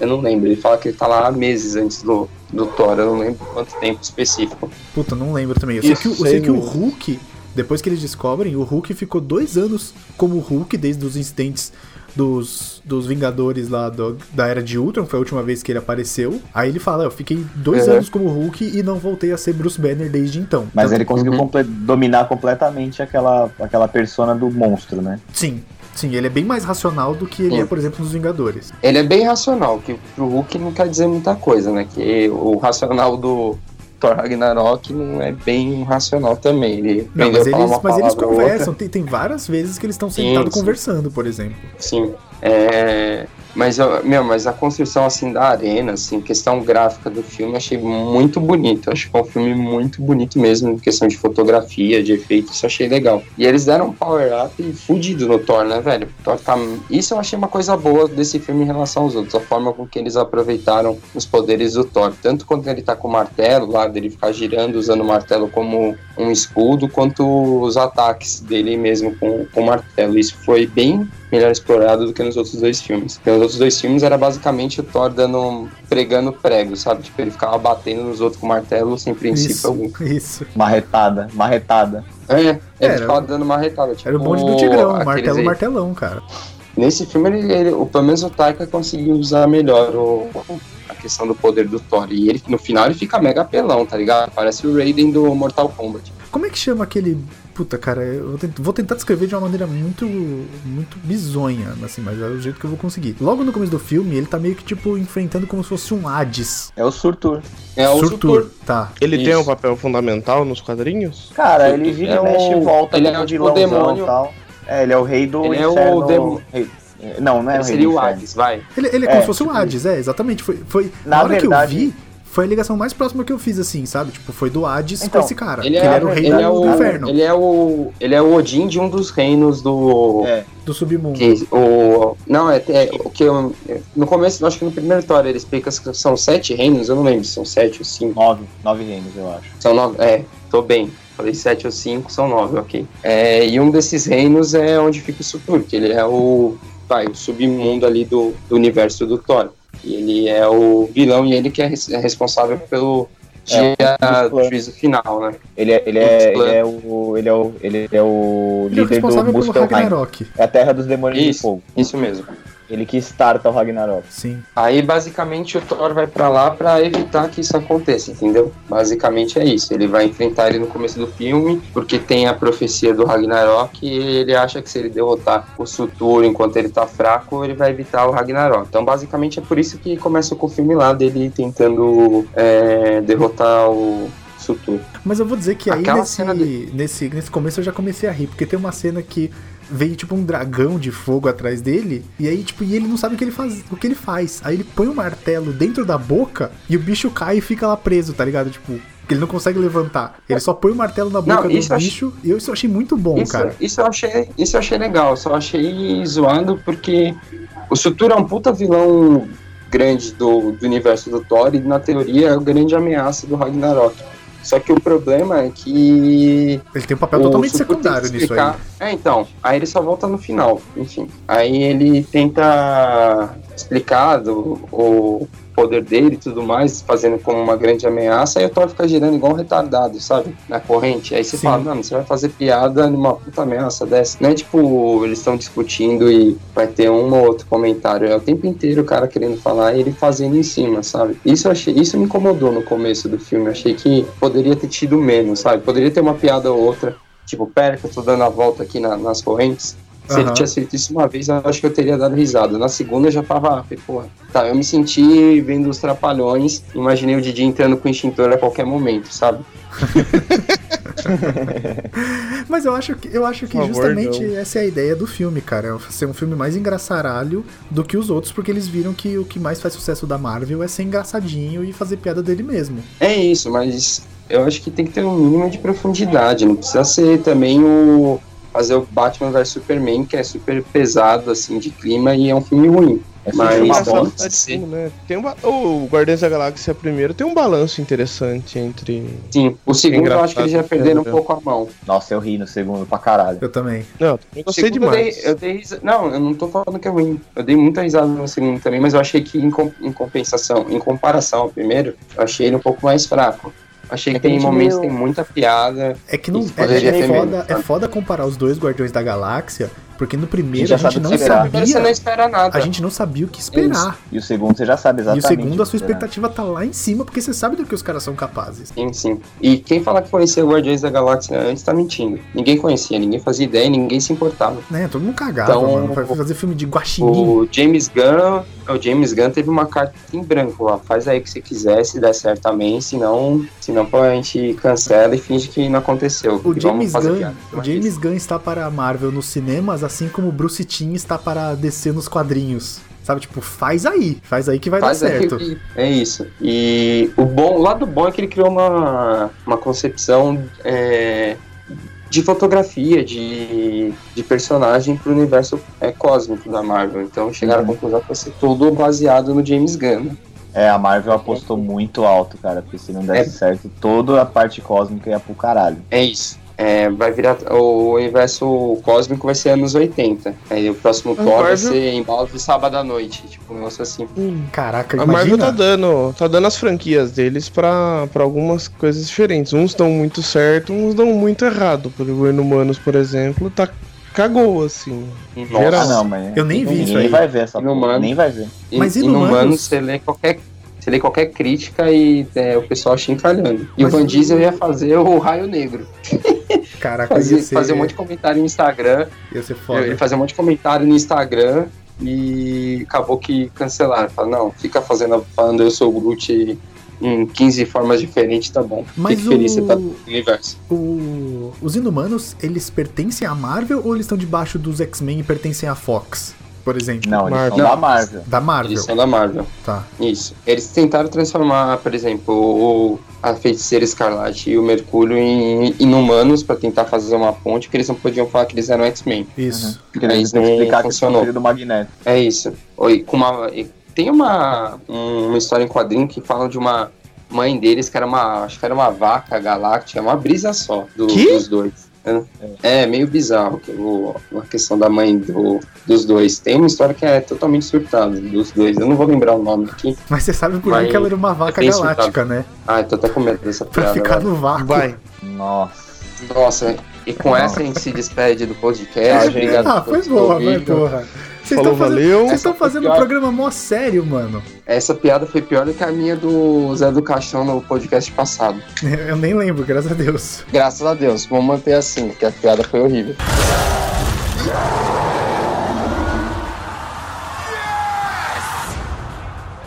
Eu não lembro. Ele fala que ele tá lá há meses antes do, do Thor. Eu não lembro quanto tempo específico. Puta, não lembro também. Eu sei Isso, que, o- eu sei que o. Hulk, depois que eles descobrem, o Hulk ficou dois anos como Hulk, desde os incidentes dos, dos Vingadores lá do- da Era de Ultron, foi a última vez que ele apareceu. Aí ele fala, eu fiquei dois Uhum. anos como Hulk e não voltei a ser Bruce Banner desde então. Mas Então, ele conseguiu Uhum. comple- dominar completamente aquela, aquela persona do monstro, né? Sim, sim, ele é bem mais racional do que ele Sim. é, por exemplo, nos Vingadores. Ele é bem racional, que pro Hulk não quer dizer muita coisa, né? Que o racional do Thor Ragnarok não é bem racional também. Ele Não, mas eles, mas eles conversam, tem, tem várias vezes que eles estão sentados conversando, por exemplo. Sim. É, mas, eu- meu, mas a construção assim da arena, assim, questão gráfica do filme, achei muito bonito. Acho que é um filme muito bonito mesmo, em questão de fotografia, de efeitos, isso achei legal. E eles deram um power up fudido no Thor, né, velho? Thor tá... Isso eu achei uma coisa boa desse filme em relação aos outros, a forma com que eles aproveitaram os poderes do Thor. Tanto quando ele tá com o martelo lá, dele ficar girando, usando o martelo como um escudo, quanto os ataques dele mesmo com, com o martelo. Isso foi bem melhor explorado do que nos outros dois filmes. Porque nos outros dois filmes era basicamente o Thor dando, pregando prego, sabe? Tipo, ele ficava batendo nos outros com martelo sem princípio Isso, algum. isso. Marretada, marretada. É, ele Era- ficava dando marretada. Tipo, Era o bonde do Tigrão, martelo, aí. martelão, cara. Nesse filme, ele, ele- o, pelo menos o Taika conseguiu usar melhor o, a questão do poder do Thor. E ele, no final ele fica mega pelão, tá ligado? Parece o Raiden do Mortal Kombat. Como é que chama aquele. Puta, cara, eu vou tent- vou tentar descrever de uma maneira muito. muito bizonha, assim, mas é o jeito que eu vou conseguir. Logo no começo do filme, ele tá meio que, tipo, enfrentando como se fosse um Hades. É o Surtur. É o Surtur. Surtur. Tá. Ele tem Isso. um papel fundamental nos quadrinhos? Cara, ele vira É e mexe o- e volta ele como é o tipo demônio. e tal. É, ele é o rei do Ele é o inferno. rei- Não, não é Ele o rei seria do o inferno. Hades, vai. Ele, ele é É, como se fosse um tipo Hades, é, exatamente. Foi, foi, na, Na hora verdade- que eu vi, foi a ligação mais próxima que eu fiz, assim, sabe? Tipo, foi do Hades Então, com esse cara. Ele que é, ele era o rei ele do, é o, do inferno, Ele é o. Ele é o Odin de um dos reinos do. É. do submundo. que- o, não, é, é o que eu, No começo, acho que no primeiro Thor ele explica que são sete reinos, eu não lembro se são sete ou cinco. Nove, nove reinos, eu acho. São nove. É, tô bem. Falei sete ou cinco, são nove, ok. É, e um desses reinos é onde fica o Surtur, que ele é o. Vai, o submundo ali do, do universo do Thor. E ele é o vilão e ele que é, res- é responsável pelo É, dia do juízo final, né? Ele é, ele é, ele é o. Ele é o. Ele é o Ele é o líder do pelo Muspelheim. Ragnarok. É a terra dos demônios de Isso. fogo. Isso mesmo. Ele que starta o Ragnarok. Sim. Aí basicamente o Thor vai pra lá pra evitar que isso aconteça, entendeu? Basicamente é isso. Ele vai enfrentar ele no começo do filme, porque tem a profecia do Ragnarok e ele acha que se ele derrotar o Surtur enquanto ele tá fraco, ele vai evitar o Ragnarok. Então basicamente é por isso que começa com o filme lá dele tentando é, derrotar o Surtur. Mas eu vou dizer que aí nesse, de- nesse, nesse começo eu já comecei a rir, porque tem uma cena que veio tipo um dragão de fogo atrás dele, e aí tipo, e ele não sabe o que ele faz, o que ele faz. Aí ele põe o martelo dentro da boca e o bicho cai e fica lá preso, tá ligado? Tipo, ele não consegue levantar. Ele só põe o martelo na boca Não, do isso bicho, e eu isso eu achei muito bom, Isso, cara. isso, eu achei, isso eu achei legal, só achei zoado porque o Surtur é um puta vilão grande do, do universo do Thor e na teoria é a grande ameaça do Ragnarok. Só que o problema é que. Ele tem um papel totalmente secundário nisso aí. É, então. Aí ele só volta no final, enfim. Aí ele tenta explicar do, o, poder dele e tudo mais, fazendo como uma grande ameaça, aí o Thor fica girando igual um retardado, sabe? Na corrente. Aí você Sim. fala, mano, você vai fazer piada numa puta ameaça dessa. Não é tipo, eles estão discutindo e vai ter um ou outro comentário. É o tempo inteiro o cara querendo falar e ele fazendo em cima, sabe? Isso eu achei, isso me incomodou no começo do filme. Eu achei que poderia ter tido menos, sabe? Poderia ter uma piada ou outra. Tipo, pera que eu tô dando a volta aqui na- nas correntes. Se ele Aham. tinha feito isso uma vez, eu acho que eu teria dado risada. Na segunda eu já tava, falei, porra. Tá, eu me senti vendo os trapalhões, imaginei o Didi entrando com o extintor a qualquer momento, sabe? Mas eu acho que, eu acho que favor, justamente não. essa é a ideia do filme, cara. É ser um filme mais engraçaralho do que os outros, porque eles viram que o que mais faz sucesso da Marvel é ser engraçadinho e fazer piada dele mesmo. É isso, mas eu acho que tem que ter um mínimo de profundidade. Não precisa ser também o. fazer o Batman vs Superman, que é super pesado, assim, de clima, e é um filme ruim. É Mas bom. bom. É tipo, né? Tem um ba- o Guardiões da Galáxia primeiro tem um balanço interessante entre. Sim, o segundo eu acho que eles já perderam um é. pouco a mão. Nossa, eu ri no segundo pra caralho. Eu também. Não, eu gostei segundo eu demais. dei, eu dei risa- Não, eu não tô falando que é ruim. Eu dei muita risada no segundo também, mas eu achei que em, com- em compensação, em comparação ao primeiro, eu achei ele um pouco mais fraco. Achei que É que tem momentos que meio- tem muita piada. É que não é, é foda, é foda comparar os dois Guardiões da Galáxia, porque no primeiro a gente sabe o não que esperar. Você não sabia, espera nada. a gente não sabia o que esperar. E o segundo você já sabe E exatamente. o segundo, a sua expectativa tá lá em cima, porque você sabe do que os caras são capazes. Sim, sim. E quem fala que conhecia o Guardiões da Galáxia antes tá mentindo. Ninguém conhecia, ninguém fazia ideia, ninguém se importava. Né? Todo mundo cagava, Então, mano. Vai fazer filme de guaxinim. O James Gunn, o James Gunn teve uma carta em branco lá. Faz aí o que você quiser, se der certo também, senão, senão a gente cancela e finge que não aconteceu. O E vamos James, fazer Gunn, piada. o James Gunn está para a Marvel nos cinemas, assim como o Bruce Timm está para DC nos quadrinhos. Sabe, tipo, faz aí. Faz aí que vai Faz dar certo. que- É isso. E o bom, o lado bom é que ele criou uma, uma concepção é, de fotografia, de, de personagem pro universo é, cósmico da Marvel. Então chegaram à conclusão que vai ser tudo baseado no James Gunn. É, a Marvel apostou muito alto, cara, porque se não desse É. certo, toda a parte cósmica ia pro caralho. É isso. É, vai virar. O universo cósmico vai ser anos 80. Aí o próximo Thor vai ser em balde de sábado à noite. Tipo, um negócio assim. Caraca, A Marvel tá dando, tá dando as franquias deles pra, pra algumas coisas diferentes. Uns dão muito certo, uns dão muito errado. Por exemplo, o Inumanos, por exemplo, tá cagou, assim. Nossa. Geral. Ah, não, mas. Eu nem vi isso aí. vai ver essa porra, Inumano. Nem vai ver. Mas Inumanos- no Mano você lê qualquer. Você lê qualquer crítica e é, o pessoal chincalhando. E Mas o Van Diesel ia fazer o Raio Negro. Caraca, Fazer, ser, fazer um monte de comentário no Instagram. ia ser foda. Ele fazia um monte de comentário no Instagram e acabou que cancelaram. Falaram, não, fica fazendo, falando eu sou o Groot em 15 formas diferentes, tá bom. Mas Fique feliz, o- você tá no universo. O- Os Inumanos, eles pertencem à Marvel ou eles estão debaixo dos X-Men e pertencem à Fox, por exemplo? Não, eles Marvel. são Não. da Marvel. Da Marvel. Eles são da Marvel. Tá. Isso. Eles tentaram transformar, por exemplo, o, a Feiticeira Escarlate e o Mercúrio em inumanos pra tentar fazer uma ponte, porque eles não podiam falar que eles eram X-Men. Isso. Porque Aí eles que não explicar que eles são funcionou. filho do Magneto. É isso. Oi, com uma, e tem uma, um- uma história em quadrinho que fala de uma mãe deles que era uma, acho que era uma vaca galáctica, uma brisa só do- Que? dos dois. É, é meio bizarro que o- a questão da mãe do- dos dois. Tem uma história que é totalmente surtada dos dois. Eu não vou lembrar o nome aqui. Mas você sabe por que ela era uma vaca bem galáctica, né? Ah, eu tô até com medo dessa Pra piada. ficar agora. no vácuo. Vai. Nossa. Nossa, e com essa a gente se despede do podcast. Ah. Obrigado Ah, foi boa, vai, ouvido. Vocês Falou, estão fazendo, valeu. vocês estão fazendo um pior. programa mó sério, mano. Essa piada foi pior do que a minha do Zé do Caixão no podcast passado. Eu nem lembro, graças a Deus. Graças a Deus, vamos manter assim, porque a piada foi horrível.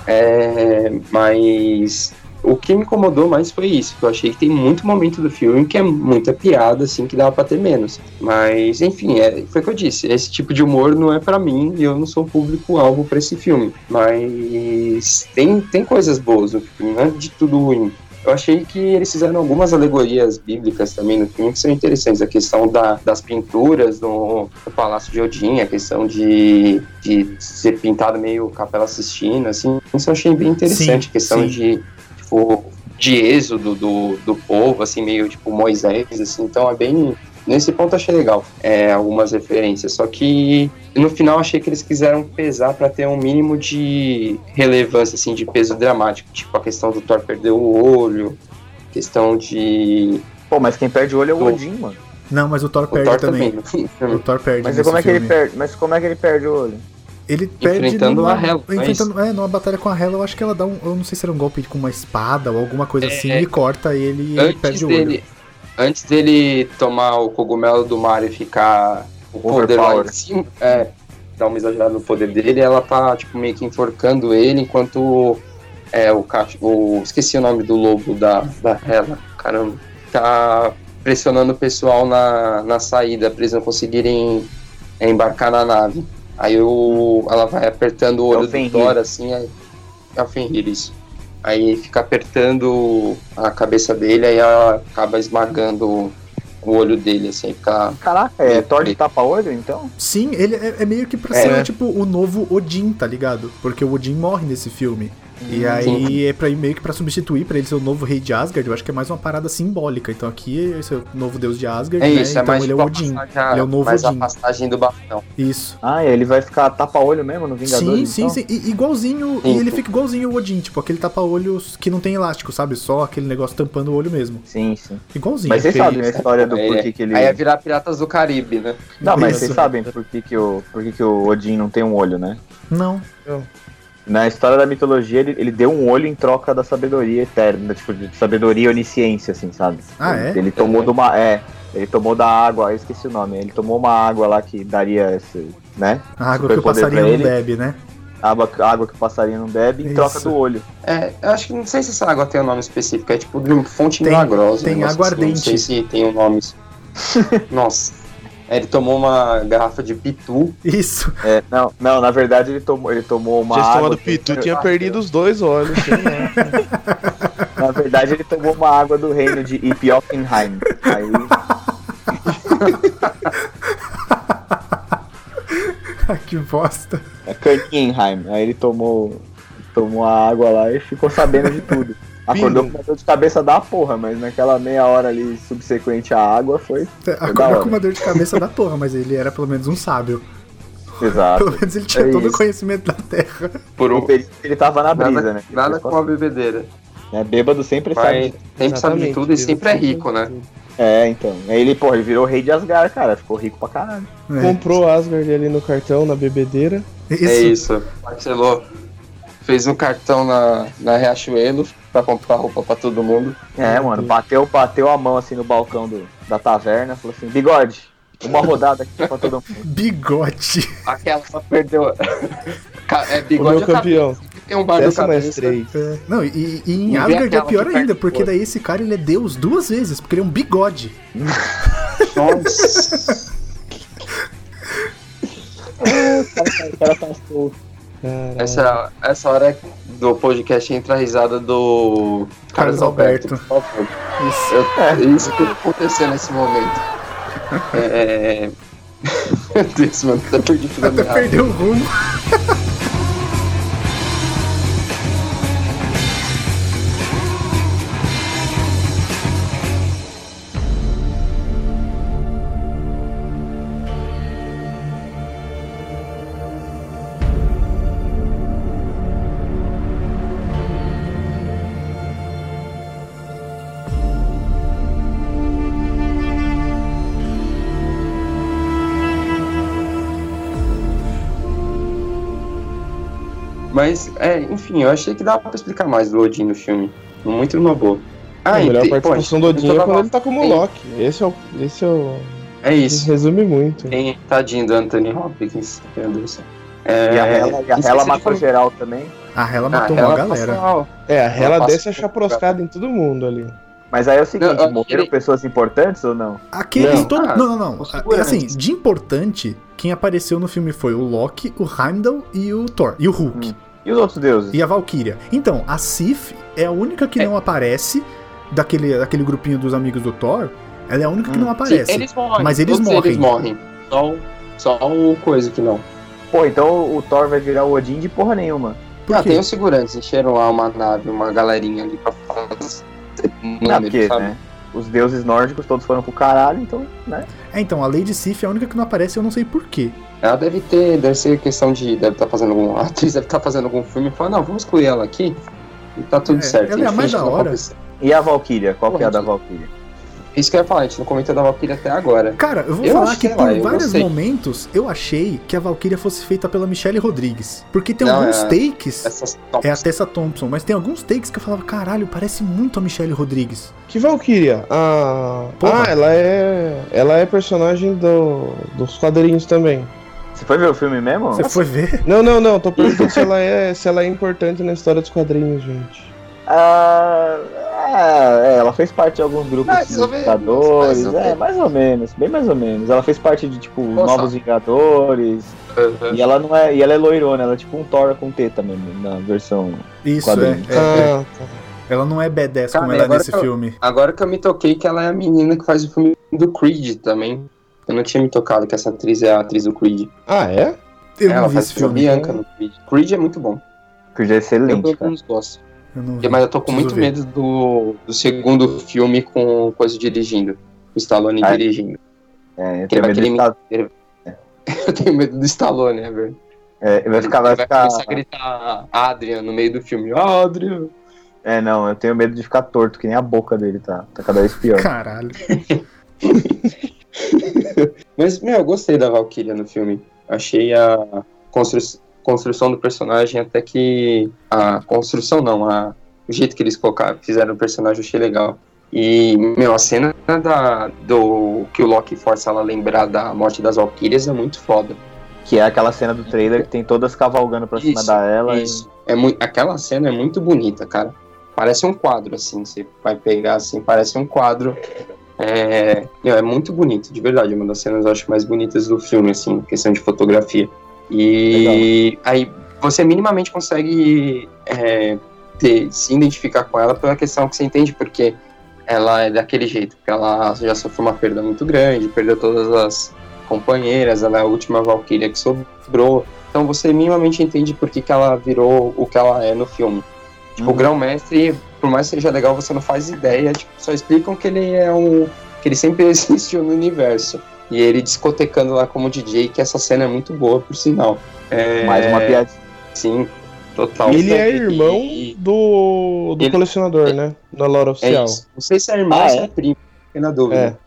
É, mas o que me incomodou mais foi isso, que eu achei que tem muito momento do filme que é muita piada, assim, que dava pra ter menos. Mas, enfim, é, foi o que eu disse, esse tipo de humor não é pra mim e eu não sou público-alvo pra esse filme. Mas tem, tem coisas boas no filme, não é de tudo ruim. Eu achei que eles fizeram algumas alegorias bíblicas também no filme que são interessantes. A questão da- das pinturas no, no Palácio de Odin, a questão de, de ser pintado meio Capela Sistina, assim. Isso eu achei bem interessante. Sim, a questão sim. de, tipo, de êxodo do, do povo, assim, meio tipo Moisés, assim. Então é bem, nesse ponto achei legal, é, algumas referências. Só que no final achei que eles quiseram pesar para ter um mínimo de relevância, assim, de peso dramático. Tipo a questão do Thor perder o olho, questão de. Pô, mas quem perde o olho é o. Odin, mano. Não, mas o Thor O perde Thor também. também. O Thor perde. Mas como é que ele perde? Mas como é que ele perde o olho? Ele perde Enfrentando numa, a Hela, é enfrentando, é, numa batalha com a Hela, eu acho que ela dá um, eu não sei se era um golpe com uma espada ou alguma coisa assim, e corta ele e perde o olho. dele, antes dele tomar o cogumelo do mar e ficar o poder lá em cima, é, dar uma exagerada no poder dele, ela tá tipo meio que enforcando ele enquanto é o o esqueci o nome do lobo da da Hela, caramba, tá pressionando o pessoal na, na saída para eles não conseguirem é, embarcar na nave. Aí o, ela vai apertando o É o olho do. Thor assim, aí, é o Fenrir isso. Aí fica apertando a cabeça dele, aí ela acaba esmagando o olho dele, assim, fica. Caraca, é Thor de tapa-olho, então? Sim, ele é, é meio que pra É. ser tipo o novo Odin, tá ligado? Porque o Odin morre nesse filme. E aí Sim. é pra ir meio que pra substituir pra ele ser o novo rei de Asgard, eu acho que é mais uma parada simbólica. Então aqui esse é o novo deus de Asgard, É né? isso, então é mais ele é tipo o a Odin. passagem, Ele é o novo mais Odin. a passagem do bastão. Isso. Ah, ele vai ficar tapa-olho mesmo no Sim, Vingadores? sim, então? sim. E, igualzinho. Sim. E ele fica igualzinho o Odin, tipo, aquele tapa-olhos que não tem elástico, sabe? Só aquele negócio tampando o olho mesmo. Sim, sim. Igualzinho. Mas vocês feio, sabem a história do porquê que ele. aí é virar Piratas do Caribe, né? Não, mas Isso. vocês sabem por que, que, o, por que, que o Odin não tem um olho, né? Não. Na história da mitologia, ele, ele deu um olho em troca da sabedoria eterna, tipo, de sabedoria e onisciência, assim, sabe? Ah, é? Ele tomou de uma. É, ele tomou da água, eu esqueci o nome, ele tomou uma água lá que daria esse, né? A água que o passarinho não bebe, né? Água, água que o passarinho não bebe em Isso. troca do olho. É, eu acho que não sei se essa água tem um nome específico, é tipo de uma fonte Tem- milagrosa. tem aguardente. Assim, não sei se tem um nome. Nossa. Aí Ele tomou uma garrafa de pitu. Isso. É, não, não, na verdade ele tomou, ele tomou uma Tinha água. tomado Pitu, tinha perdido os dois olhos. Na verdade ele tomou uma água do reino de Ipiokenheim. Aí que bosta. é Kaninheim. Aí ele tomou, tomou a água lá e ficou sabendo de tudo. Acordou com uma dor de cabeça da porra, mas naquela meia hora ali subsequente à água foi. da Acordou com uma dor de cabeça da porra, mas ele era pelo menos um sábio. Exato. Pelo menos ele tinha É todo o conhecimento da Terra. Por um, período que ele tava na brisa, nada né? nada com a bebedeira. É, bêbado sempre Vai, sabe. sempre sabe de tudo e sempre é rico, né? É, então. Aí ele, porra, ele virou rei de Asgard, cara. Ficou rico pra caralho. É. Comprou Asgard ali no cartão, na bebedeira. Isso. É isso. Parcelou. Fez um cartão na, na Riachuelo pra comprar roupa pra todo mundo. É, mano, bateu, bateu a mão assim no balcão do, da taverna, falou assim, bigode, uma rodada aqui pra todo mundo. Bigode. Aquela só perdeu. É O bigode meu ou cabeça? campeão. Tem um bar do Dessa mais três. É. Não, e, e em Asgard é pior ainda, porque o daí esse cara ele é deus duas vezes, porque ele é um bigode. Nossa. O cara tá solto. Essa, essa hora do podcast entra a risada do Carlos Carlos Alberto. Alberto. Isso. Eu, é isso que aconteceu nesse momento. É... Meu Deus, mano, até perdi tudo Até perdeu o rumo. Mas, é, enfim, eu achei que dava pra explicar mais do Odin no filme. Muito numa boa. a e melhor tem- participação pô, do Odin é quando ele tá como Loki. Esse é o. Esse é o. É isso. Resume muito. Tem, tadinho do Anthony Hopkins, meu Deus do céu. É, E a Hela, e a matou geral também. A Hela Ah, matou ela uma galera. passou- É, a Hela desce a um pouco, chaproscada em todo mundo ali. Mas aí é o seguinte, Não, morreram pessoas importantes ou não? Aqueles Não. todos. Ah, não, não, não. figurantes. Assim, de importante, quem apareceu no filme foi o Loki, o Heimdall e o Thor. E o Hulk. Hum. E os outros deuses? E a Valkyria. Então, a Sif é a única que É. não aparece daquele, daquele grupinho dos amigos do Thor. Ela é a única que Hum. não Sim, aparece. eles morrem. Mas eles todos morrem. Eles morrem. Só, o- só o coisa que não. Pô, então o Thor vai virar o Odin de porra nenhuma. Por ah, quê? tem os encheram lá uma nave, uma galerinha ali pra fazer Não, porque, sabe? né? os deuses nórdicos todos foram pro caralho, então, né? É, então, a Lady Sif é a única que não aparece, eu não sei porquê. Ela deve ter, deve ser questão de, deve estar fazendo algum, a atriz deve estar fazendo algum filme e fala, não, vamos excluir ela aqui e tá tudo É, certo. ela é a mais da hora. E a Valkyria? Qual que é a da Valkyria? Isso que eu ia falar, a gente não comentou da Valkyria até agora. Cara, eu vou Eu falar que que por vários momentos eu achei que a Valkyria fosse feita pela Michelle Rodrigues. Porque tem Não, alguns é- takes. Essas É a Tessa Thompson, mas tem alguns takes que eu falava, caralho, parece muito a Michelle Rodrigues. Que Valkyria? Ah, Porra. ah, ela é. Ela é personagem do, dos quadrinhos também. Você foi ver o filme mesmo? Você foi ver? Não, não, não. Tô perguntando se ela é, se ela é importante na história dos quadrinhos, gente. Ah, é, ela fez parte de alguns grupos Mais de ou menos, Vingadores, mais ou é, mais ou menos, bem mais ou menos. Ela fez parte de, tipo, os Nossa. Novos Vingadores, Uhum. e ela não é, e ela é loirona, ela é tipo um Thor com teta mesmo, na versão... Isso, é, Quadrinhos. é, é. Ah, tá. Ela não é B10 Cara, como ela é nesse eu- filme. Agora que eu me toquei que ela é a menina que faz o filme do Creed também. Eu não tinha me tocado que essa atriz é a atriz do Creed. Ah, é? Eu ela não vi faz filme. Bianca no Creed. Creed é muito bom. Já é Eu excelente, pelo cara. menos gosto. Eu não vi. Mas eu tô com Preciso muito ver. medo do, do segundo filme com coisa dirigindo. O Stallone Ah, dirigindo. É, eu Que ele tenho vai medo de querer ficar... Eu tenho medo do Stallone, é verdade. É, vai ficar, vai Ele vai ficar... começar a gritar Adrian no meio do filme. Adrian! É, não, eu tenho medo de ficar torto, que nem a boca dele tá, tá cada vez pior. Caralho. Mas, meu, eu gostei da Valkyria no filme. Achei a constru- construção do personagem até que. A construção não, a... o jeito que eles colocaram, fizeram o personagem eu achei legal. E, meu, a cena da, do que o Loki força ela a lembrar da morte das Valkyrias é muito foda. Que é aquela cena do trailer que tem todas cavalgando pra cima Isso, da ela. e- Isso. É muito, aquela cena é muito bonita, cara. Parece um quadro, assim. Você vai pegar, assim, parece um quadro. É, é muito bonito, de verdade. É uma das cenas, eu acho, mais bonitas do filme, assim, questão de fotografia. E aí você minimamente consegue é, ter- se identificar com ela pela questão que você entende porque ela é daquele jeito. Porque ela já sofreu uma perda muito grande, perdeu todas as companheiras, ela é a última Valkyria que sobrou. Então você minimamente entende por que, que ela virou o que ela é no filme. Tipo, o Uhum. grão-mestre, por mais que seja legal, você não faz ideia, tipo, só explicam que ele é um. que ele sempre existiu no universo. E ele discotecando lá como DJ, que essa cena é muito boa, por sinal. É, Mais uma piadinha. Sim, total. Ele é irmão E- do, do Ele- colecionador, né? Da lore É oficial. isso. Não sei se é irmão Ah, ou se é? é primo, fiquei na dúvida.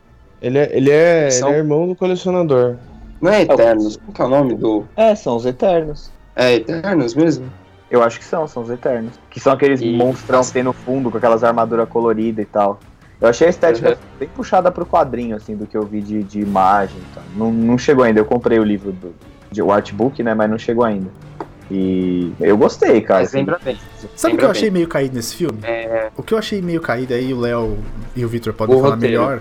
É. Ele é, ele, é, São- ele é irmão do colecionador. Não é Eternos? Qual que é o nome do. É, são os Eternos. É Eternos mesmo? Eu acho que são, são os Eternos. Que são aqueles E- monstrão que tem no fundo, com aquelas armaduras coloridas e tal. Eu achei a estética Uhum. bem puxada pro quadrinho, assim, do que eu vi de, de imagem e tal. Não, não chegou ainda, eu comprei o livro do de, o artbook, né, mas não chegou ainda. E eu gostei, cara. Mas assim. lembra bem. Sabe o que eu achei bem. meio caído nesse filme? É, O que eu achei meio caído aí, o Léo e o Victor podem O falar roteiro. melhor.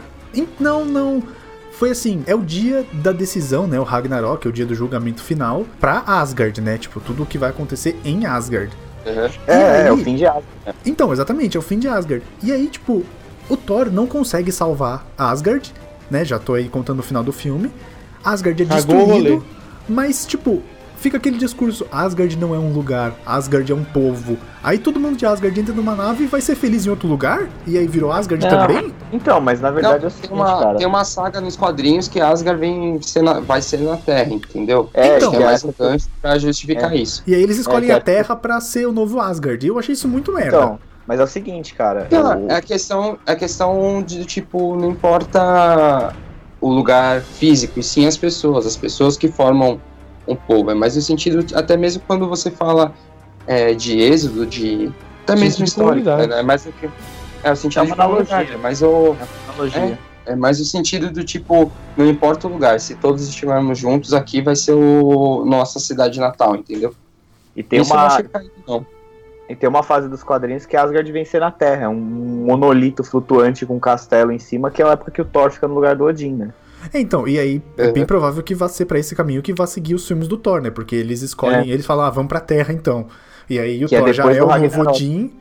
Não, não. Foi assim, é o dia da decisão, né? O Ragnarok, é o dia do julgamento final pra Asgard, né? Tipo, tudo o que vai acontecer em Asgard. uhum. É, E é, aí- o fim de Asgard. Então, exatamente, é o fim de Asgard. E aí, tipo, o Thor não consegue salvar Asgard, né? Já tô aí contando o final do filme. Asgard é destruído, mas, tipo, fica aquele discurso: Asgard não é um lugar, Asgard é um povo. Aí todo mundo de Asgard entra numa nave e vai ser feliz em outro lugar? E aí virou Asgard Não. também? Então, mas na verdade Não, é o tem, seguinte, uma, cara. tem uma saga nos quadrinhos que Asgard vem ser na- vai ser na Terra, entendeu? É, Então, que é é mais um gancho pra justificar É. isso. E aí eles escolhem é- a Terra pra ser o novo Asgard. E eu achei isso muito merda. Então, mas é o seguinte, cara. Não, eu- é a questão, é a questão de, tipo, não importa o lugar físico, e sim as pessoas, as pessoas que formam um povo. É mais no sentido, até mesmo quando você fala é, de êxodo, de. Até mesmo de histórico, né? É mais o que. É o sentido É uma analogia. é mais o. analogia. É mais o sentido do tipo, não importa o lugar, se todos estivermos juntos, aqui vai ser o nossa cidade natal, entendeu? E tem Isso não uma, achei caído, não. E tem uma fase dos quadrinhos que Asgard vem ser na Terra, é um monolito flutuante com um castelo em cima, que é a época que o Thor fica no lugar do Odin, né? É, Então, e aí é bem provável que vá ser pra esse caminho que vá seguir os filmes do Thor, né? Porque eles escolhem, eles falam, ah, vamos pra Terra então. E aí o Que é Thor já depois é o novo. Odin,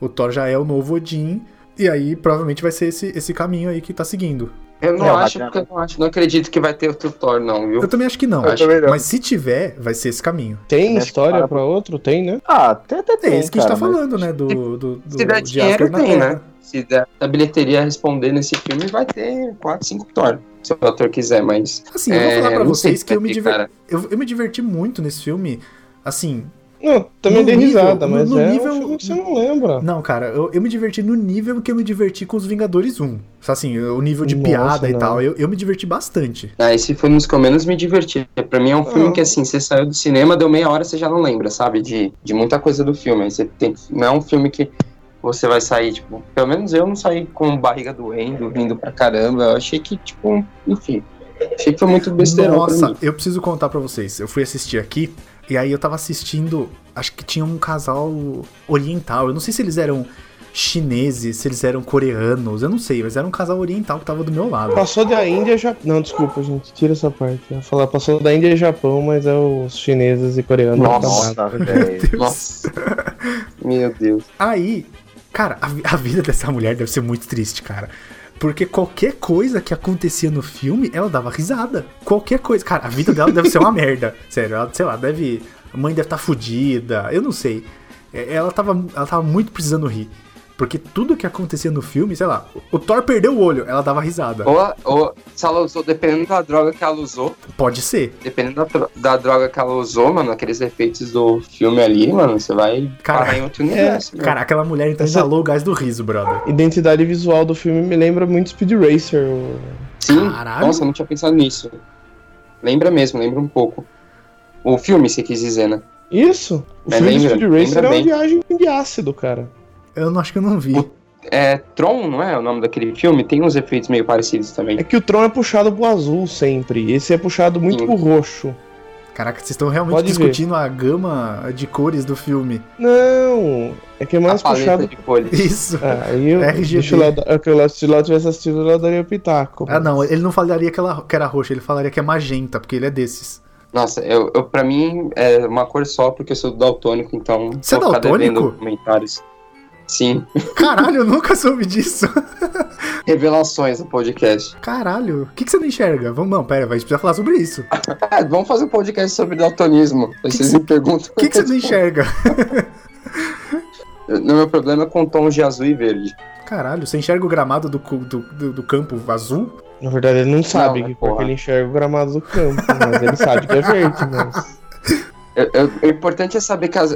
o Thor já é o novo Odin, e aí provavelmente vai ser esse, esse caminho aí que tá seguindo. Eu não É, acho, eu não acho, não acredito que vai ter outro Thor, não, viu? Eu também acho que não, não. mas se tiver, vai ser esse caminho. Tem acho história para- pra outro? Tem, né? Ah, até, até É tem, isso que a gente tá mas- falando, né? Do, do, do Se der de dinheiro, tem, Terra. né? se der a bilheteria responder nesse filme, vai ter 4, 5 Thor. Se o autor quiser, mas. Assim, eu vou É, falar pra não sei vocês que eu me, diver... eu, eu me diverti muito nesse filme. Assim, Não, também No dei nível- risada, mas no é nível- um filme que você não lembra. não, cara, eu, eu me diverti no nível que eu me diverti com os Vingadores 1. Assim, o nível de Nossa, piada e não. tal. Eu, eu me diverti bastante. Ah, esse foi um dos que eu menos me diverti. Pra mim é um filme Ah. que, assim, você saiu do cinema, deu meia hora, você já não lembra, sabe? De, de muita coisa do filme. Você tem, não é um filme que você vai sair, tipo... Pelo menos eu não saí com barriga doendo, rindo pra caramba. Eu achei que, tipo, enfim... Achei que foi muito besteirão pra Nossa, mim. eu preciso contar pra vocês. Eu fui assistir aqui, e aí eu tava assistindo. Acho que tinha um casal oriental. Eu não sei se eles eram chineses, se eles eram coreanos, eu não sei, mas era um casal oriental que tava do meu lado. Passou da Índia e Japão. Não, desculpa, gente. Tira essa parte. Eu ia falar, passou da Índia e Japão, mas é os chineses e coreanos. Nossa, velho. Nossa. Meu Deus. Aí, cara, a, a vida dessa mulher deve ser muito triste, cara. Porque qualquer coisa que acontecia no filme, ela dava risada. Qualquer coisa. Cara, a vida dela deve ser uma merda. Sério, ela, sei lá, deve. A mãe deve estar fodida. Eu não sei. É, Ela tava, ela tava muito precisando rir. Porque tudo que acontecia no filme, sei lá, o Thor perdeu o olho, ela dava risada. Ou, ou se ela usou, dependendo da droga que ela usou, Pode ser. dependendo da, da droga que ela usou, mano, aqueles efeitos do filme ali, mano, você vai Cara, parar em outro universo. né? Cara, aquela mulher então Essa- exalou o gás do riso, brother. Identidade visual do filme me lembra muito Speed Racer. Sim, Caralho. nossa, eu não tinha pensado nisso. Lembra mesmo, lembra um pouco. O filme, você quis dizer, né? Isso. O É, filme lembra- Speed Racer é uma bem. viagem de ácido, cara. Eu não acho que eu não vi. O- É Tron, não é o nome daquele filme? Tem uns efeitos meio parecidos também. É que o Tron é puxado pro azul sempre. Esse é puxado muito Sim. pro roxo. Caraca, vocês estão realmente Pode ver. discutindo a gama de cores do filme. Não, é que é mais a puxado. de cores. Isso. Ah, aí eu, RGB. é se lá tivesse assistido, eu daria o pitaco. Ah, não, ele não falaria que, ela, que era roxa, ele falaria que é magenta, porque ele é desses. Nossa, eu, eu, pra mim é uma cor só porque eu sou daltônico, então. Você é daltônico? comentários. Sim. Caralho, eu nunca soube disso. Revelações do podcast. Caralho, o que, que você não enxerga? Vamos, não, pera, a gente precisa falar sobre isso. É, vamos fazer um podcast sobre daltonismo. Aí vocês me perguntam. O que, que você não enxerga? No meu problema é com tons de azul e verde. Caralho, você enxerga o gramado do, do, do, do campo azul? Na verdade, ele não sabe Não, que né, porque porra. ele enxerga o gramado do campo, mas ele sabe que é verde, mas. Eu- o importante é saber que as,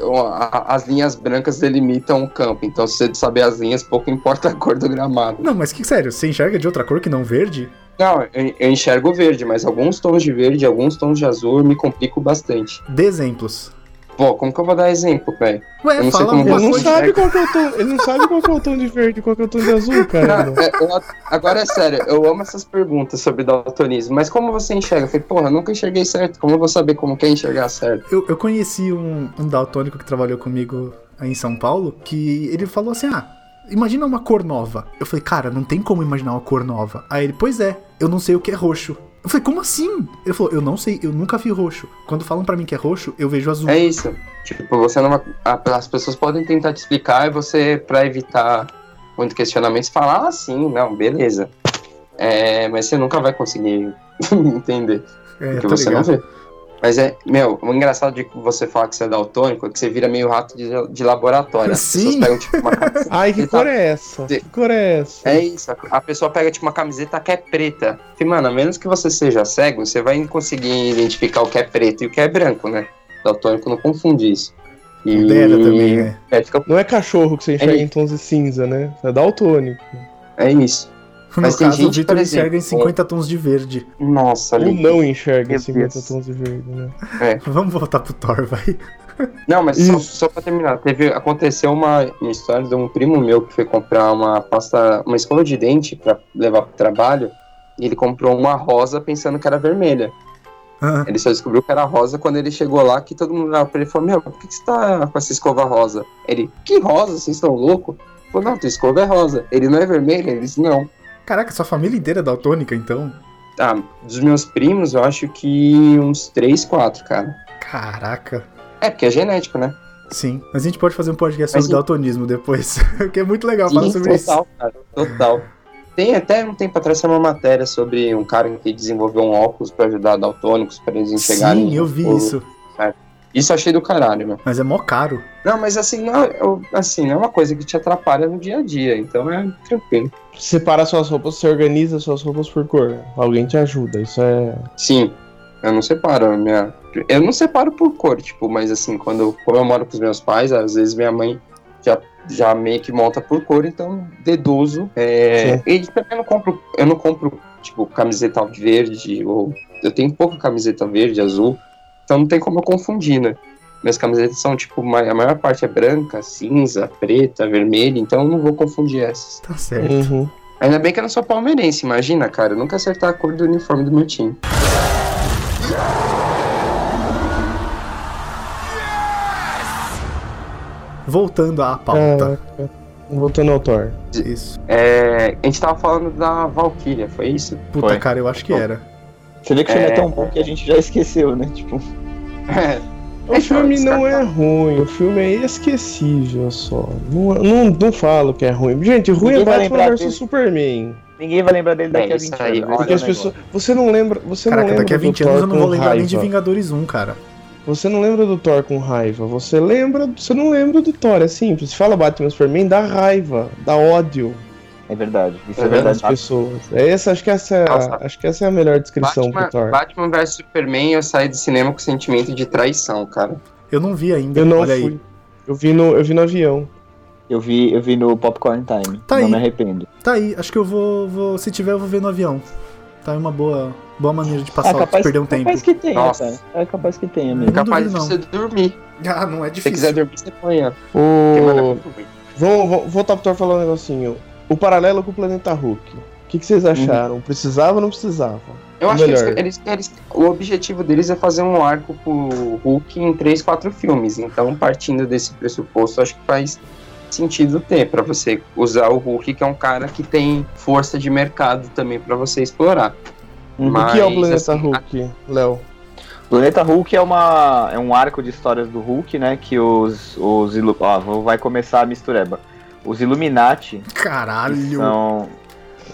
as linhas brancas delimitam o campo. Então, se você saber as linhas, pouco importa a cor do gramado. Não, mas que sério, você enxerga de outra cor que não verde? Não, eu, eu enxergo verde, mas alguns tons de verde, alguns tons de azul me complico bastante. Dê exemplos. Pô, como que eu vou dar exemplo, velho? Ué, Eu não sei fala como alguma Ele não sabe qual que é o tom. Ele não sabe qual que é o tom de verde e qual que é o tom de azul, cara. É, eu- agora é sério, eu amo essas perguntas sobre daltonismo, mas como você enxerga? Eu falei, porra, eu nunca enxerguei certo, como eu vou saber como que é enxergar certo? Eu, eu conheci um, um daltônico que trabalhou comigo aí em São Paulo, que ele falou assim: ah, imagina uma cor nova. Eu falei, cara, não tem como imaginar uma cor nova. Aí ele, pois é, eu não sei o que é roxo. Eu falei, como assim? Ele falou, eu não sei, eu nunca vi roxo. Quando falam pra mim que é roxo, eu vejo azul. É isso. Tipo, você não As pessoas podem tentar te explicar e você, pra evitar muito questionamento, você fala, ah, sim, não, beleza. É, mas você nunca vai conseguir entender. É, Porque tô você não vê. Mas é, meu, o engraçado de você falar que você é daltônico é que você vira meio rato de, de laboratório. Sim. pegam, tipo, uma camiseta. Ai, que tá- cor é essa? Que cor é essa? É isso, a- pessoa pega, tipo, uma camiseta que é preta. E, mano, a menos que você seja cego, você vai conseguir identificar o que é preto e o que é branco, né? Daltônico não confunde isso. E... Dera também, né? É, fica... Não é cachorro que você enxerga É em tons de cinza, né? É daltônico. é isso. No Mas tem caso, o gente, Vitor por enxerga em exemplo, 50 tons de verde. Nossa, Ou ali. não enxerga em 50 Deus. tons de verde, né? Vamos voltar pro Thor, vai. Não, mas só, só pra terminar, teve, aconteceu uma, uma história de um primo meu que foi comprar uma pasta, uma escova de dente pra levar pro trabalho, e ele comprou uma rosa pensando que era vermelha. Ah, Ele só descobriu que era rosa quando ele chegou lá, que todo mundo olhava pra ele e falou, meu, por que que você tá com essa escova rosa? Ele, que rosa? Vocês estão loucos? Falou, não, tua escova é rosa. Ele não é vermelho? Ele disse, não. Caraca, sua família inteira é daltônica, então? Ah, dos meus primos, eu acho que uns 3, 4, cara. Caraca. É, porque é genético, né? Sim. Mas a gente pode fazer um podcast Mas sobre e- daltonismo depois. Porque é muito legal falar Sim, sobre total, cara, total. Tem até um tempo atrás uma matéria sobre um cara que desenvolveu um óculos pra ajudar daltônicos para eles isso. enxergarem. Sim, eu vi o- isso. Isso eu achei do caralho, meu. Mas é mó caro. Não, mas assim, não, é- eu- assim, não é uma coisa que te atrapalha no dia a dia, então é tranquilo. Separa suas roupas, você organiza suas roupas por cor. Alguém te ajuda, isso é. Sim, eu não separo a minha. Eu não separo por cor, tipo, mas assim, quando como eu moro com os meus pais, às vezes minha mãe já, já meio que monta por cor, então deduzo. É, Sim. e também eu não compro, eu não compro, tipo, camiseta verde, ou eu tenho pouca camiseta verde, azul, então não tem como eu confundir, né? Minhas camisetas são, tipo, a maior parte é branca, cinza, preta, vermelha, então eu não vou confundir essas. Tá certo. Uhum. Ainda bem que eu não sou palmeirense, imagina, cara, eu nunca acertar a cor do uniforme do meu time. Voltando à pauta. Caraca. Voltando ao Thor. Isso. É, a gente tava falando da Valkyria, foi isso? Puta, Foi. cara, eu acho que era. Você vê que o filme é É. tão bom que a gente já esqueceu, né? Tipo, É, O filme não é ruim, o filme é esquecível só. Não, não, não falo que é ruim. Gente, ruim Ninguém é Batman vs dele. Superman. ninguém vai lembrar dele daqui É, a isso 20 aí, anos. Porque as o pessoas. Você não lembra. Você Caraca, não lembra daqui a do 20 Thor anos eu não com vou lembrar nem de raiva. Vingadores 1, cara. Você não lembra do Thor com raiva. Você lembra. Você não lembra do Thor, é simples. Você fala Batman vs Superman, dá raiva, dá ódio É verdade, isso é, É verdade. das pessoas. É essa, acho que essa é a, acho que essa é a melhor descrição Batman, pro Thor. Batman vs Superman, eu saí do cinema com sentimento de traição, cara. Eu não vi ainda. Eu não Olha fui. aí. Eu vi no, eu vi no avião. Eu vi, eu vi no Popcorn Time. Tá não aí. me arrependo. Tá aí, acho que eu vou, vou- Se tiver, eu vou ver no avião. Tá aí uma boa, boa maneira de passar, ah, capaz, perder um tempo. capaz que tenha, Nossa. cara. É capaz que tenha mesmo. Capaz duvido, de você dormir. Ah, não é Se difícil. quiser dormir, você põe, ó. É O... ruim. Vamos, vamos voltar pro Thor falar um negocinho. O paralelo com o Planeta Hulk. O que, que vocês acharam? Precisava ou não precisava? Eu acho que Melhor. eles, eles, eles- o objetivo deles é fazer um arco pro Hulk em três, quatro filmes. Então, partindo desse pressuposto, acho que faz sentido ter pra você usar o Hulk, que é um cara que tem força de mercado também pra você explorar. o que é o Mas, Planeta assim, Hulk, Léo? Planeta Hulk é, uma, é um arco de histórias do Hulk, né? Que os. os vou- vai começar a mistureba. Os Illuminati Caralho. são.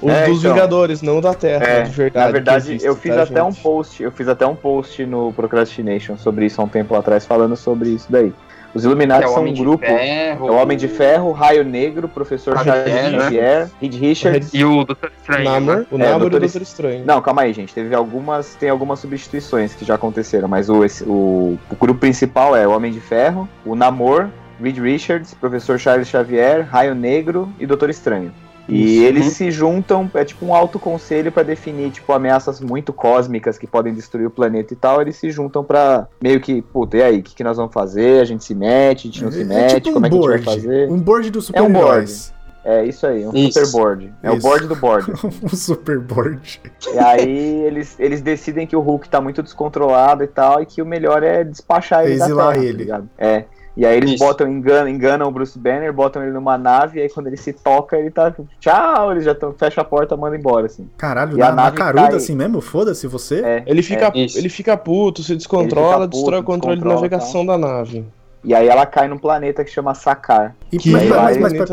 Os É, dos então. Vingadores, não da Terra, É, de verdade. Na verdade, existe, eu fiz tá, até um gente? post, eu fiz até um post no Procrastination sobre isso há um tempo atrás, falando sobre isso daí. Os Illuminati é o são Homem um de grupo. Ferro. É o Homem de Ferro, Raio Negro, Professor Xavier, Charles né? Xavier, Reed Richards. E o Doutor Estranho. Namor, né? o É, Namor e o Doutor Doutor Estranho. Não, calma aí, gente. Teve algumas. Tem algumas substituições que já aconteceram, mas o, esse- o, o grupo principal é o Homem de Ferro, o Namor, Reed Richards, Professor Charles Xavier, Raio Negro e Doutor Estranho. E Isso. eles se juntam, é tipo um alto conselho pra definir, tipo, ameaças muito cósmicas que podem destruir o planeta e tal. Eles se juntam pra meio que, puta, e aí, o que, que nós vamos fazer? A gente se mete, a gente não se É mete, tipo um como é que a gente vai board. fazer? Um board dos É um super-heróis. É isso aí, um Isso. superboard. É o Isso. board do board. um superboard. E aí eles, eles decidem que o Hulk tá muito descontrolado e tal, e que o melhor é despachar ele Exilar da Terra, ele. tá ligado? É. E aí eles Isso. botam, enganam, enganam o Bruce Banner, botam ele numa nave, e aí quando ele se toca, ele tá. Tchau! Eles já tão, fecha a porta manda embora, assim. Caralho, E a na, na nave caruda cai- assim mesmo? Foda-se você. É. Ele fica, É, ele fica puto, se descontrola, puto, destrói o controle de navegação da nave. E aí ela cai num planeta que chama Sakar. E Que mas, é mas, mas, do-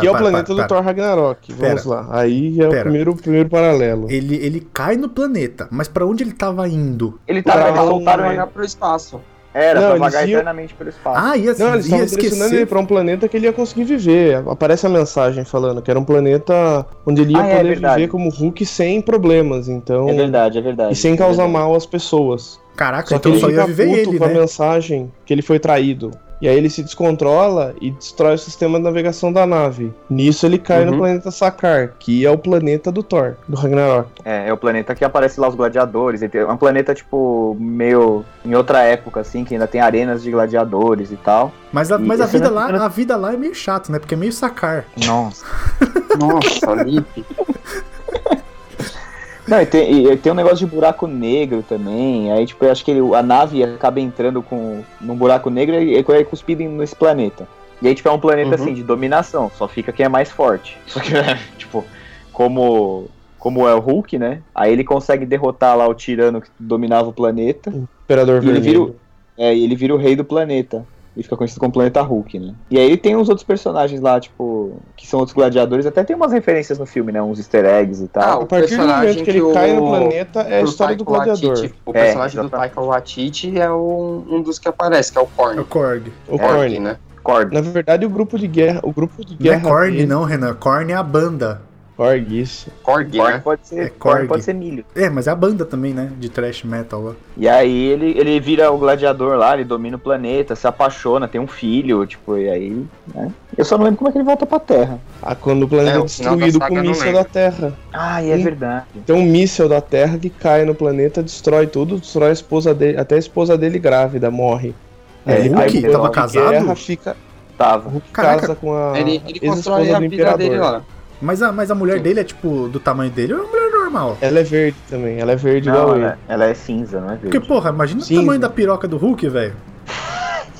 Que é o planeta do Thor Ragnarok. Vamos Pera. lá. Aí é o primeiro, primeiro paralelo. Ele, ele cai no planeta, mas pra onde ele tava indo? Ele Pra tava, eles onde? soltaram Vai ele. jogar pro espaço. Era, Não, pra vagar iam- eternamente pelo espaço. Ah, ia, Não, eles ia estavam direcionando ele pra um planeta que ele ia conseguir viver. Aparece a mensagem falando que era um planeta onde ele ia Ah, é poder verdade. viver como Hulk sem problemas, então. É verdade, é verdade. E sem é causar verdade. mal às pessoas. Caraca, Só que então ele só ia viver puto ele, com a né? mensagem que ele foi traído. E aí ele se descontrola e destrói o sistema de navegação da nave. Nisso ele cai no Uhum. planeta Sakar, que é o planeta do Thor, do Ragnarok. É, é o planeta que aparece lá os gladiadores. É um planeta, tipo, meio em outra época, assim, que ainda tem arenas de gladiadores e tal. Mas a, E mas a vida não- lá, a vida lá é meio chato, né? Porque é meio sacar. Nossa. Nossa, Lipe. Não, e tem, e tem um negócio de buraco negro também. Aí, tipo, eu acho que ele- a nave acaba entrando com, num buraco negro e é cuspido nesse planeta. E aí, tipo, é um planeta, Uhum. assim, de dominação. Só fica quem é mais forte. Só que, né, tipo, como, como é o Hulk, né? Aí ele consegue derrotar lá o tirano que dominava o planeta. Imperador E ele vira, Vermelho. o, é, e ele vira o rei do planeta. E fica conhecido como Planeta Hulk, né? E aí tem os outros personagens lá, tipo, que são outros gladiadores. Até tem umas referências no filme, né? Uns easter eggs e Ah, tal. A partir do momento que ele o- cai no planeta, é a o história do Taika gladiador. Waititi- o É, personagem do exatamente. Taika Waititi é um, um dos que aparece, que é o Korn. É o Korg. O Korg, né? Korg. Na verdade, o grupo de guerra. O grupo de Não é guerra. Korn, dele- não, Renan. Korn é a banda. Korg, isso. Korg, Korg né? pode ser, É Korg Korg. pode ser milho. É, mas é a banda também, né? De thrash metal lá. E aí ele, ele vira o gladiador lá, ele domina o planeta, se apaixona, tem um filho, tipo, e aí, né? Eu só não lembro como é que ele volta pra Terra. Ah, quando o planeta É, é, o destruído com o míssil da Terra. Ah, e é Sim. verdade. Tem um míssil da Terra que cai no planeta, destrói tudo, destrói a esposa dele, até a esposa dele grávida morre. É, Aí Hulk depois tava casado? Guerra, fica, Tava. o Hulk casa com a Ele, ele constrói a vida dele lá. Mas a, mas a mulher Sim. dele é tipo do tamanho dele ou é uma mulher normal? Ela é verde também, ela é verde Não, igual ela, ele. ela é cinza, não é verde. Porque, porra, imagina Sim. o tamanho da piroca do Hulk, velho.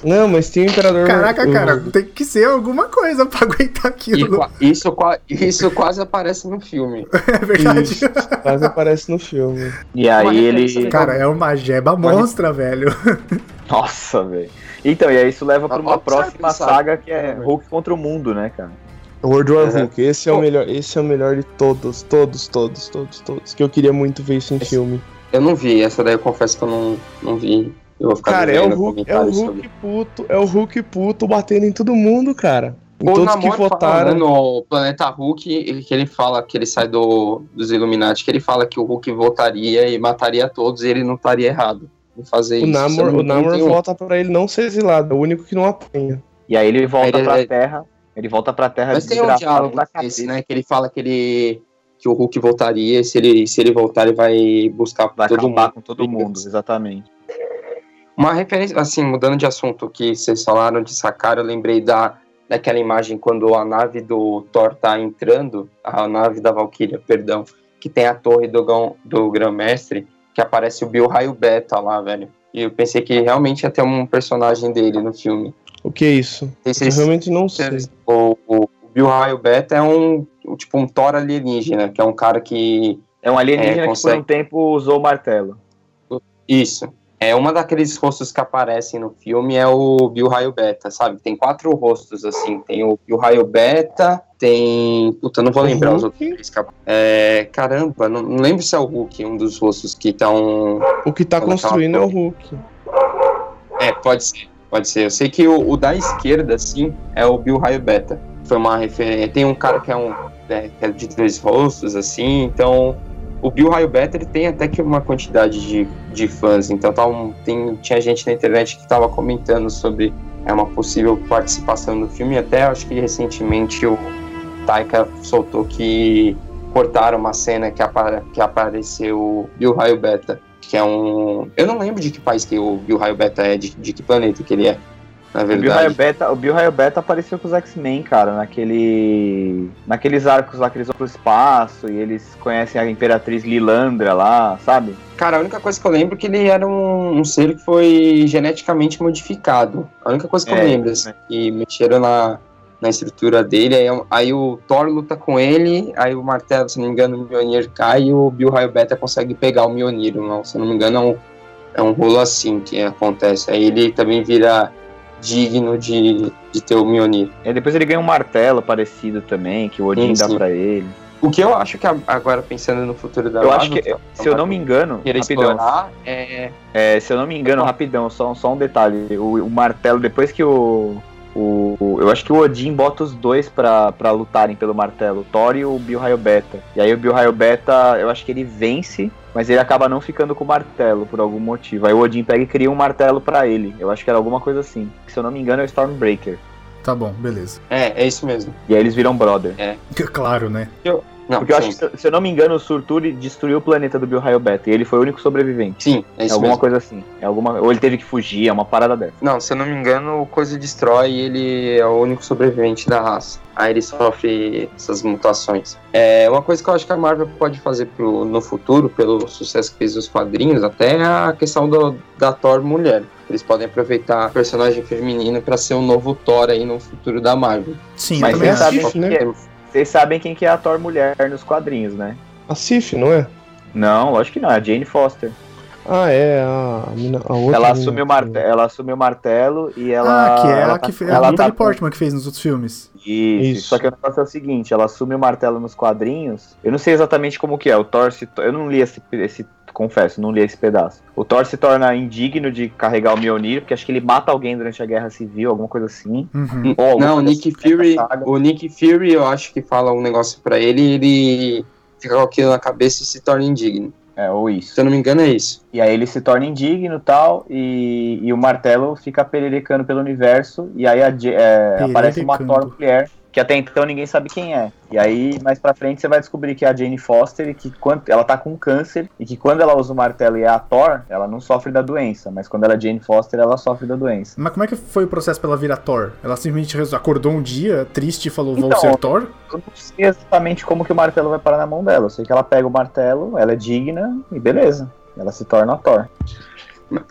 Não, mas tem o imperador. Caraca, o- cara, tem que ser alguma coisa pra aguentar E aquilo. qua- isso, isso quase aparece no filme. É verdade. Isso, quase aparece no filme. E aí referência ele. legal. Cara, é uma jeba monstra, velho. Nossa, velho. Então, e aí isso leva pra uma Ó, próxima sabe, saga que é. Hulk contra o mundo, né, cara? World War Uhum. Hulk, esse é o melhor, esse é o melhor de todos, todos, todos, todos, todos. Que eu queria muito ver isso em Esse- filme. Eu não vi, essa daí eu confesso que eu não, não vi. Eu vou ficar Cara, é o Hulk, é o Hulk sobre. puto, é o Hulk puto batendo em todo mundo, cara. Em O todos que Namor fala, votaram. no Planeta Hulk, ele- que ele fala que ele sai do, dos Illuminati, que ele fala que o Hulk votaria e mataria todos e ele não estaria errado em fazer O isso. Eu Namor, o Namor volta pra ele não ser exilado, é o único que não apanha. E aí ele volta Ele- pra ele- Terra. Ele volta pra Terra Mas tem um diálogo cabeça. né? Que ele fala que ele que o Hulk voltaria e se ele, se ele voltar, ele vai buscar Vai todo mundo. com todo mundo, exatamente. Uma referência, assim, mudando de assunto que vocês falaram de sacar, eu lembrei da, daquela imagem quando a nave do Thor tá entrando, a nave da Valkyria, perdão, que tem a torre do, do Grão-Mestre, que aparece o Bill Raio Beta lá, velho. E eu pensei que realmente ia ter um personagem dele no filme. O que é isso? Eu realmente não sei. o, o Bill Raio Beta é um, tipo um Thor alienígena, que é um cara que É um alienígena É, que por consegue. um tempo usou o martelo. Isso. É uma daqueles rostos que aparecem no filme é o Bill Raio Beta, sabe? Tem quatro rostos assim. Tem o Bill Raio Beta, tem. Puta, não vou O lembrar os Hulk? outros três. cap- É, caramba, não, não lembro se é o Hulk, um dos rostos que estão. O que tá tá construindo é o Hulk. É, pode ser, pode ser. Eu sei que o, o da esquerda, assim, é o Bill Raio Beta. Foi uma referência. Tem um cara que é um. é, que é de dois rostos, assim, então. O Bill Raio Beta ele tem até que uma quantidade de, de fãs, então tá um- tem, tinha gente na internet que estava comentando sobre é, uma possível participação no filme, até acho que recentemente o Taika soltou que cortaram uma cena que, apa que apareceu o Bill Raio Beta, que é um. Eu não lembro de que país que o Bill Raio Beta é, de, de que planeta que ele é, na O Bill, Raio verdade. Beta, o Bill Raio Beta apareceu com os X-Men, cara, naquele. Naqueles arcos lá que eles vão pro espaço e eles conhecem a Imperatriz Lilandra lá, sabe? Cara, a única coisa que eu lembro é que ele era um, um ser que foi geneticamente modificado. A única coisa que eu É, lembro, assim, que mexeram na, na estrutura dele. Aí, aí o Thor luta com ele, aí o martelo, se não me engano, o Mjolnir cai e o Bill Raio Beta consegue pegar o Mjolnir. Não, se não me engano, é um, é um rolo assim que acontece. Aí ele também vira digno de, de ter o Mjolnir. E depois ele ganha um martelo parecido também, que o Odin Sim, dá pra ele. O que eu acho que agora, pensando no futuro da Eu acho que, se eu não me engano, rapidão, explorar, é, É, se eu não me engano, rapidão, só, só um detalhe. O, o martelo, depois que o, o. Eu acho que o Odin bota os dois pra, pra lutarem pelo martelo, o Thor e o Beta. E aí o Bill Raio Beta, eu acho que ele vence, mas ele acaba não ficando com o martelo por algum motivo. Aí o Odin pega e cria um martelo pra ele. Eu acho que era alguma coisa assim. Se eu não me engano, é o Stormbreaker. Tá bom, beleza. é, é isso mesmo. E aí eles viram brother. Claro, né? Não, Porque eu sim, acho que, se- eu não me engano, o Surtur destruiu o planeta do Bill Beta. E ele foi o único sobrevivente. sim, é É isso alguma mesmo. coisa assim. É alguma... Ou ele teve que fugir, é uma parada dessa. Não, se eu não me engano, o Coisa destrói e ele é o único sobrevivente da raça. Aí ele sofre essas mutações. É, uma coisa que eu acho que a Marvel pode fazer pro, no futuro, pelo sucesso que fez os quadrinhos, até é a questão do, da Thor mulher. Eles podem aproveitar a personagem feminina para ser o novo Thor aí no futuro da Marvel. Sim, Mas também acho. sabem acho, né? É- Vocês sabem quem que é a Thor mulher nos quadrinhos, né? A Sif, não é? Não, lógico que não, é a Jane Foster. Ah, é, a, mina- a outra. Ela mina assume, o que- martelo, ela assume o martelo e ela. ah, que é ela ela tá- que fez. ela a Natalie tá- Portman que fez nos outros filmes. Isso, Isso. Só que o negócio é o seguinte, ela assume o martelo nos quadrinhos. Eu não sei exatamente como que é. O Thor se, eu não li esse, esse confesso, não li esse pedaço. O Thor se torna indigno de carregar o Mjolnir, porque acho que ele mata alguém durante a Guerra Civil, alguma coisa assim. Uhum. Ou alguma Não, o Nick assim, Fury, o Nick Fury, eu acho que fala um negócio pra ele e ele fica com aquilo na cabeça e se torna indigno. É, ou isso. Se eu não me engano, é isso. E aí ele se torna indigno e tal, e, e o martelo fica pererecando pelo universo, e aí a é, aparece uma. Thor mulher, que até então ninguém sabe quem é. E aí, mais pra frente, você vai descobrir que é a Jane Foster, e que quando, ela tá com câncer, e que quando ela usa o martelo e é a Thor, ela não sofre da doença, mas quando ela é Jane Foster, ela sofre da doença. Mas como é que foi o processo pra ela virar Thor? Ela simplesmente acordou um dia triste e falou, vou Então, ser Thor? Eu não sei exatamente como que o martelo vai parar na mão dela, eu sei que ela pega o martelo, ela é digna, e beleza. Ela se torna a Thor.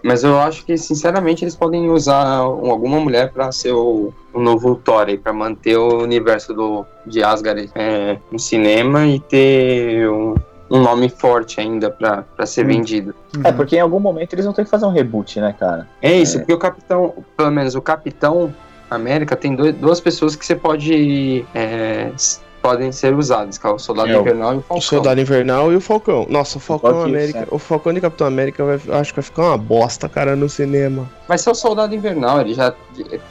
Mas eu acho que, sinceramente, eles podem usar um- alguma mulher pra ser o, o novo Thor aí, pra manter o universo do, de Asgard é, no cinema e ter um, um nome forte ainda pra, pra ser Hum. vendido. É, Uhum. porque em algum momento eles vão ter que fazer um reboot, né, cara? É isso, porque o Capitão, pelo menos o Capitão América, tem dois- duas pessoas que você pode. é, podem ser usadas, que é o Soldado É, o- Invernal e o O Falcão. Soldado Invernal e o Falcão. Nossa, o Falcão América. certo. O Falcão de Capitão América vai, acho que vai ficar uma bosta, cara, no cinema. Vai ser o Soldado Invernal, ele já.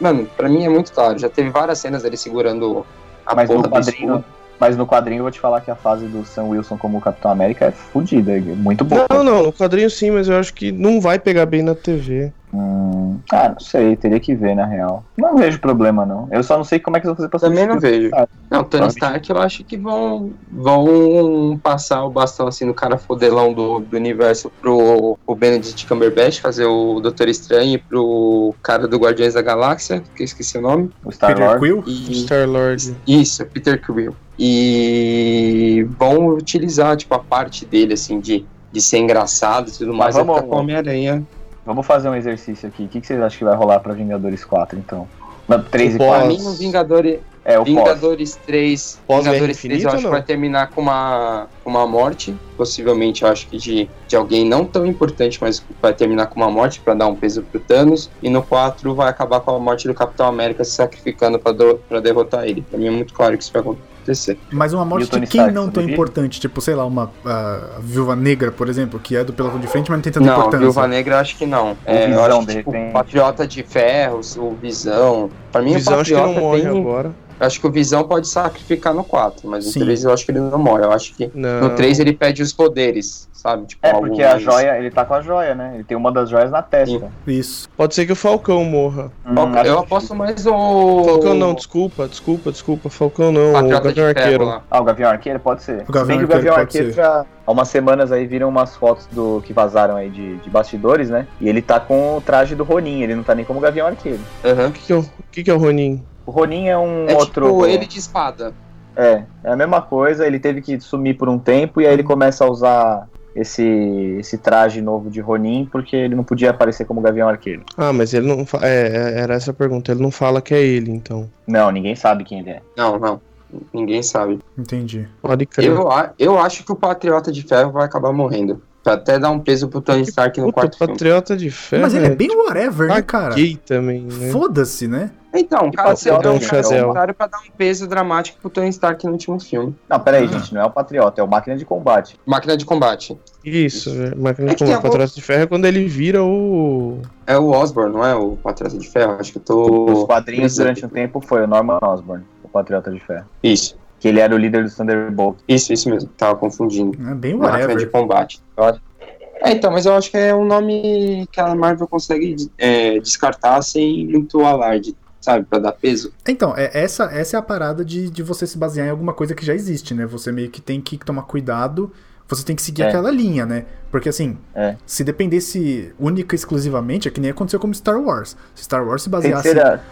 Mano, pra mim é muito claro, já teve várias cenas dele segurando a Mas porra no do quadrinho, mas no quadrinho eu vou te falar que a fase do Sam Wilson como Capitão América é fodida, é muito boa. Não, não, no quadrinho sim, mas eu acho que não vai pegar bem na TV. Hum, ah, não sei, teria que ver na real. Não vejo problema não. Eu só não sei como é que eles vão fazer pra Também não vejo. Não, Tony Stark eu acho que vão, vão passar o bastão assim no cara fodelão do, do universo pro o Benedict Cumberbatch fazer o Doutor Estranho e pro cara do Guardiões da Galáxia, que eu esqueci o nome. O Star Peter Lord. Quill? E, Star-Lord. isso, Peter Quill. E vão utilizar tipo a parte dele assim de, de ser engraçado e tudo mais, Mas vai vamos- ficar com Homem-Aranha. Vamos fazer um exercício aqui. O que, que vocês acham que vai rolar pra Vingadores 4, então? Não, 3 e Pós. Pra 4. mim, o Vingadores, É, o pós. Vingadores 3. Pós-Guerra Vingadores 3 eu acho que vai terminar com uma, com uma morte. Possivelmente, eu acho que de, de alguém não tão importante, mas vai terminar com uma morte pra dar um peso pro Thanos. E no 4 vai acabar com a morte do Capitão América se sacrificando pra, do, pra derrotar ele. Pra mim é muito claro que isso vai acontecer. Mas uma morte de quem Stark, não tão importante, tipo, sei lá, uma ah, Viúva Negra, por exemplo, que é do pelotão de frente, mas não tem tanta Não, importância. Viúva Negra eu acho que não. É, eu Visão, acho que, de tipo, Patriota de Ferro, o Visão. Pra mim, Visão o acho que não Patriota morre tem... agora. Acho que o Visão pode sacrificar no 4, mas Sim. no 3 eu acho que ele não morre. Eu acho que Não. no 3 ele pede os poderes, sabe? Tipo, É, porque a joia, ele tá com a joia, né? Ele tem uma das joias na testa. Isso. Pode ser que o Falcão morra. Hum, Falcão- eu que- aposto mais o. Falcão não, desculpa, desculpa, desculpa. Falcão não, o Patriota Gavião Arqueiro. lá. Ah, o Gavião Arqueiro pode ser. O Gavião Se bem que o Arqueiro Gavião Arqueiro ser. já. Há umas semanas aí viram umas fotos do que vazaram aí de, de bastidores, né? E ele tá com o traje do Ronin, ele não tá nem como Gavião Arqueiro. Aham. O que, que, é o, o que, que é o Ronin? O Ronin é um É outro. tipo ele de espada. É, é a mesma coisa, ele teve que sumir por um tempo e aí ele começa a usar esse, esse traje novo de Ronin porque ele não podia aparecer como Gavião Arqueiro. Ah, mas ele não. fa- É, é, era essa a pergunta. Ele não fala que é ele, então. Não, ninguém sabe quem ele é. Não, não. Ninguém sabe. Entendi. Pode crer. Eu, eu acho que o Patriota de Ferro vai acabar morrendo. Pra até dar um peso pro Tony Stark no Puta, quarto filme. Patriota de Ferro. Mas ele é bem whatever, né, cara? gay também, né? Foda-se, né? Então, cara, você Patriota é um comentário pra dar um peso dramático pro Tony Stark no último filme. Não, peraí, gente, não é o Patriota, é o Máquina de Combate. Máquina de combate. Isso, é, máquina É de tem combate. algum- Patriota de Ferro é quando ele vira o. É o Osborn, não é o Patriota de Ferro? Acho que eu tô. quadrinhos, durante um tempo, foi o Norman Osborn, o Patriota de Ferro. Isso, Que ele era o líder dos Thunderbolts. isso, isso mesmo. Tava confundindo. É bem Máquina de whatever. combate. É, então, mas eu acho que é um nome que a Marvel consegue é, descartar sem muito alarde, sabe? Pra dar peso. Então, é, essa, essa é a parada de, de você se basear em alguma coisa que já existe, né? Você meio que tem que tomar cuidado, você tem que seguir É. aquela linha, né? Porque assim, É. se dependesse única e exclusivamente, é que nem aconteceu com Star Wars. Se Star Wars se baseasse,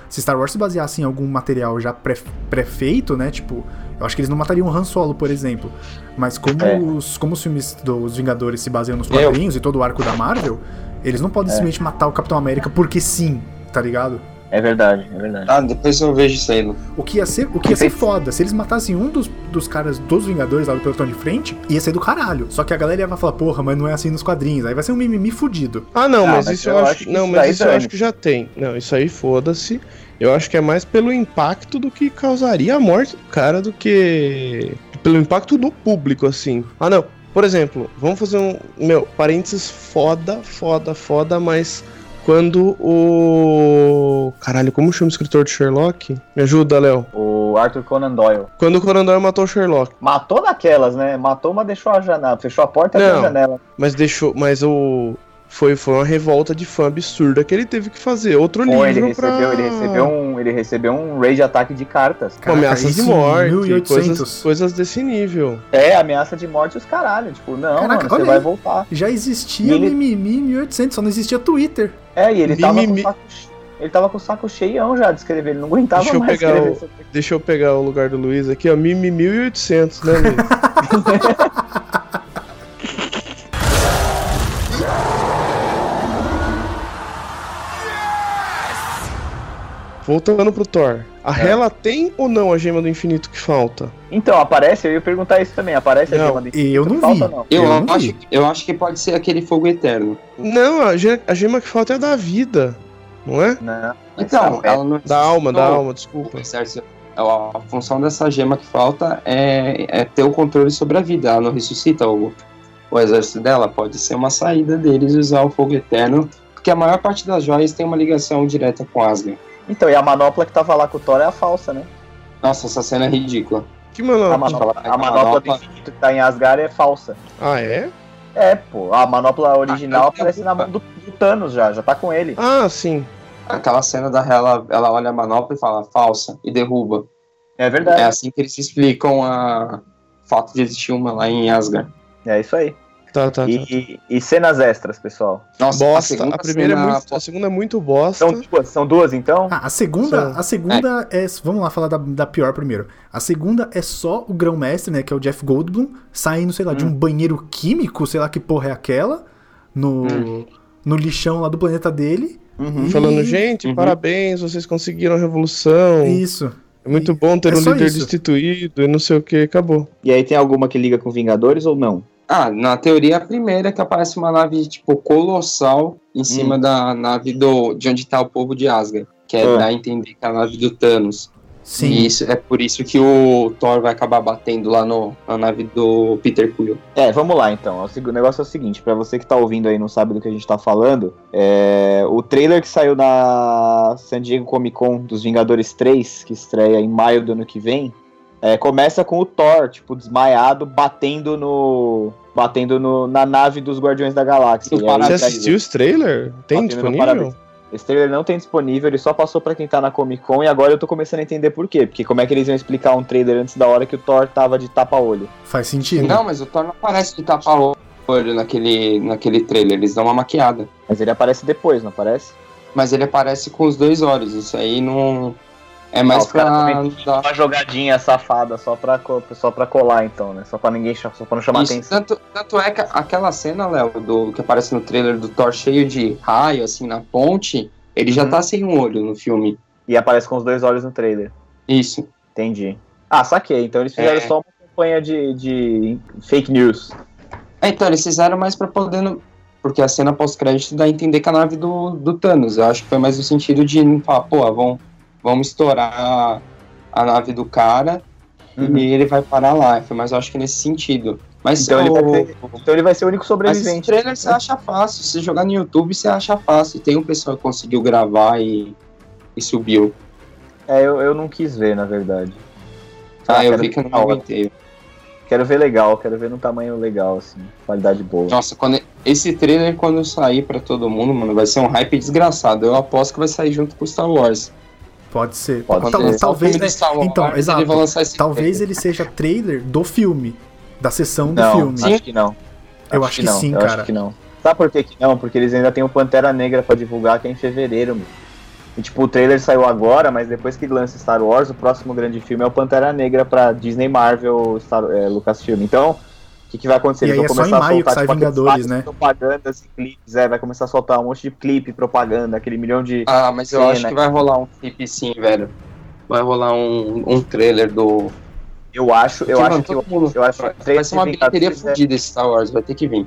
se Star Wars se baseasse em algum material já pré- pré-feito, né? Tipo, eu acho que eles não matariam o Han Solo, por exemplo. Mas como, É. os, como os filmes dos Vingadores se baseiam nos Eu- quadrinhos e todo o arco da Marvel, eles não podem É. simplesmente matar o Capitão América porque sim, tá ligado? É verdade, é verdade. Ah, depois eu vejo isso aí. O que ia ser, o que ia ser foda, se eles matassem um dos, dos caras dos Vingadores lá do pelotão de frente, ia ser do caralho. Só que a galera ia falar, porra, mas não é assim nos quadrinhos. Aí vai ser um mimimi fudido. Ah, não, Ah, mas, mas isso eu acho, não, mas isso eu acho que já tem. Não, isso aí foda-se. Eu acho que é mais pelo impacto do que causaria a morte do cara do que pelo impacto no público assim. Ah, não. Por exemplo, vamos fazer um, meu, parênteses foda, foda, foda, mas quando o caralho, como chama o escritor de Sherlock? Me ajuda, Léo. O Arthur Conan Doyle. Quando o Conan Doyle matou o Sherlock, Matou daquelas, né? Matou, mas deixou a janela. Fechou a porta e a janela. mas deixou, mas o foi, foi uma revolta de fã absurda que ele teve que fazer. Outro Pô, livro ele pra... recebeu, ele recebeu um. Ele recebeu um raid ataque de cartas. Com Caraca, ameaças de morte, 1800. coisas, coisas desse nível. É, ameaça de morte os caralho. Tipo, não, Caraca, mano, você olha vai aí. voltar. Já existia E ele- mimimi em 1800, só não existia Twitter. É, e ele tava com o Mimimi. saco. Ele tava com o saco cheião já de escrever. Ele não aguentava Deixa eu mais pegar escrever o- Deixa eu pegar o lugar do Luiz aqui, ó. Mimi 1800, né, Luiz? Voltando pro Thor. A É. Hela tem ou não a gema do infinito que falta? Então, aparece, eu ia perguntar isso também. Aparece Não, a gema do E eu não Falta, vi. não. Eu, Eu não acho, vi. eu acho que pode ser aquele fogo eterno. Não, a gema, a gema que falta é a da vida, não é? Não. Então, é, ela não Da alma, da alma, desculpa. Certo. A função dessa gema que falta é, é ter o controle sobre a vida. Ela não ressuscita o, o exército dela. Pode ser uma saída deles usar o fogo eterno. Porque a maior parte das joias tem uma ligação direta com Asgard. Então, e a manopla que tava lá com o Thor é a falsa, né? Nossa, essa cena é ridícula. Que mano? A manopla, a manopla do manopla- infinito que tá em Asgard é falsa. Ah, é? É, pô. A manopla original Ah, aparece na mão do, do Thanos já, já tá com ele. Ah, sim. Aquela cena da ela, ela olha a manopla e fala falsa e derruba. É verdade. É assim que eles explicam a fato de existir uma lá em Asgard. É, isso aí. Tá, tá, tá. E, e cenas extras, pessoal. Nossa, Bosta. A, segunda primeira é cena muito, a segunda é muito bosta. São duas, são duas então? Ah, a segunda, a segunda é. Vamos lá falar da, da pior primeiro. A segunda é só o grão-mestre, né? Que é o Jeff Goldblum, saindo, sei lá, de um banheiro químico, sei lá que porra é aquela, no, Hum. no lixão lá do planeta dele. Uhum. E- Falando, gente, Uhum. parabéns, vocês conseguiram a revolução. Isso. É muito bom ter É um líder isso. destituído e não sei o que, acabou. E aí tem alguma que liga com Vingadores ou não? Ah, na teoria a primeira é que aparece uma nave, tipo, colossal em cima da nave do, de onde tá o povo de Asgard. Que é Ah. dar a entender que é a nave do Thanos. Sim. E isso é por isso que o Thor vai acabar batendo lá no, na nave do Peter Quill. É, vamos lá então. O negócio é o seguinte, pra você que tá ouvindo aí e não sabe do que a gente tá falando, é, o trailer que saiu na San Diego Comic Con dos Vingadores 3, que estreia em maio do ano que vem, é, começa com o Thor, tipo, desmaiado, batendo no. Batendo no, na nave dos Guardiões da Galáxia. E Você assistiu esse trailer? Tem disponível? parabéns. Esse trailer não tem disponível, ele só passou pra quem tá na Comic Con e agora eu tô começando a entender por quê. Porque como é que eles iam explicar um trailer antes da hora que o Thor tava de tapa-olho? Faz sentido. Não, mas o Thor não aparece de tapar o olho naquele, naquele trailer. Eles dão uma maquiada. Mas ele aparece depois, não aparece? Mas ele aparece com os dois olhos. Isso aí não. É mais Ah, caras pra dar Uma jogadinha safada só pra, só pra colar, então, né? Só pra ninguém só pra não chamar Isso, atenção. tanto, tanto é que aquela cena, Léo, do que aparece no trailer do Thor cheio de raio, assim, na ponte, ele já Uhum. tá sem um olho no filme. E aparece com os dois olhos no trailer. Isso. Entendi. Ah, saquei. Então eles fizeram É. só uma campanha de, de fake news. É, então, eles fizeram mais pra poder. no- Porque a cena pós-crédito dá a entender que a nave do, do Thanos. Eu acho que foi mais no sentido de não falar, pô, vamos, vamos estourar a nave do cara Uhum. e ele vai parar lá. Mais, eu acho que nesse sentido. Mas Então, ele o- vai ser, então ele vai ser o único Mas esse sobrevivente. trailer você acha fácil. Se jogar no YouTube, você acha fácil. Tem um pessoal que conseguiu gravar e, e subiu. É, eu, eu não quis ver, na verdade. Ah, eu quero vi que eu não aguentei. Quero ver legal, quero ver num tamanho legal, assim. Qualidade boa. Nossa, quando esse trailer, quando sair pra todo mundo, mano, vai ser um hype desgraçado. Eu aposto que vai sair junto com Star Wars. Pode ser. Pode Tal- ser. Talvez, né? do Wars, Então, eles exato. esse Talvez trailer. ele seja trailer do filme. Da sessão do não, filme. acho que não. Eu acho que não, sim, eu cara. acho que não. Sabe por que, que não? Porque eles ainda tem o Pantera Negra pra divulgar, que é em fevereiro, meu. E, tipo, o trailer saiu agora, mas depois que lança Star Wars, o próximo grande filme é o Pantera Negra pra Disney Marvel, Star, é, Lucasfilm. Então, que, que vai acontecer? E Eles aí vão é só em começar a maio que soltar, sai tipo, Vingadores, né? propagandas e clipes, é, vai começar a soltar um monte de clipe, propaganda, aquele milhão de... Ah, mas eu acho que vai rolar um clipe sim, velho. Vai rolar um, um trailer do. Eu acho, eu Porque, acho mano, que... mundo- Eu acho que vai, o trailer ser uma de bilheteria é- fodida esse Star Wars, vai ter que vir.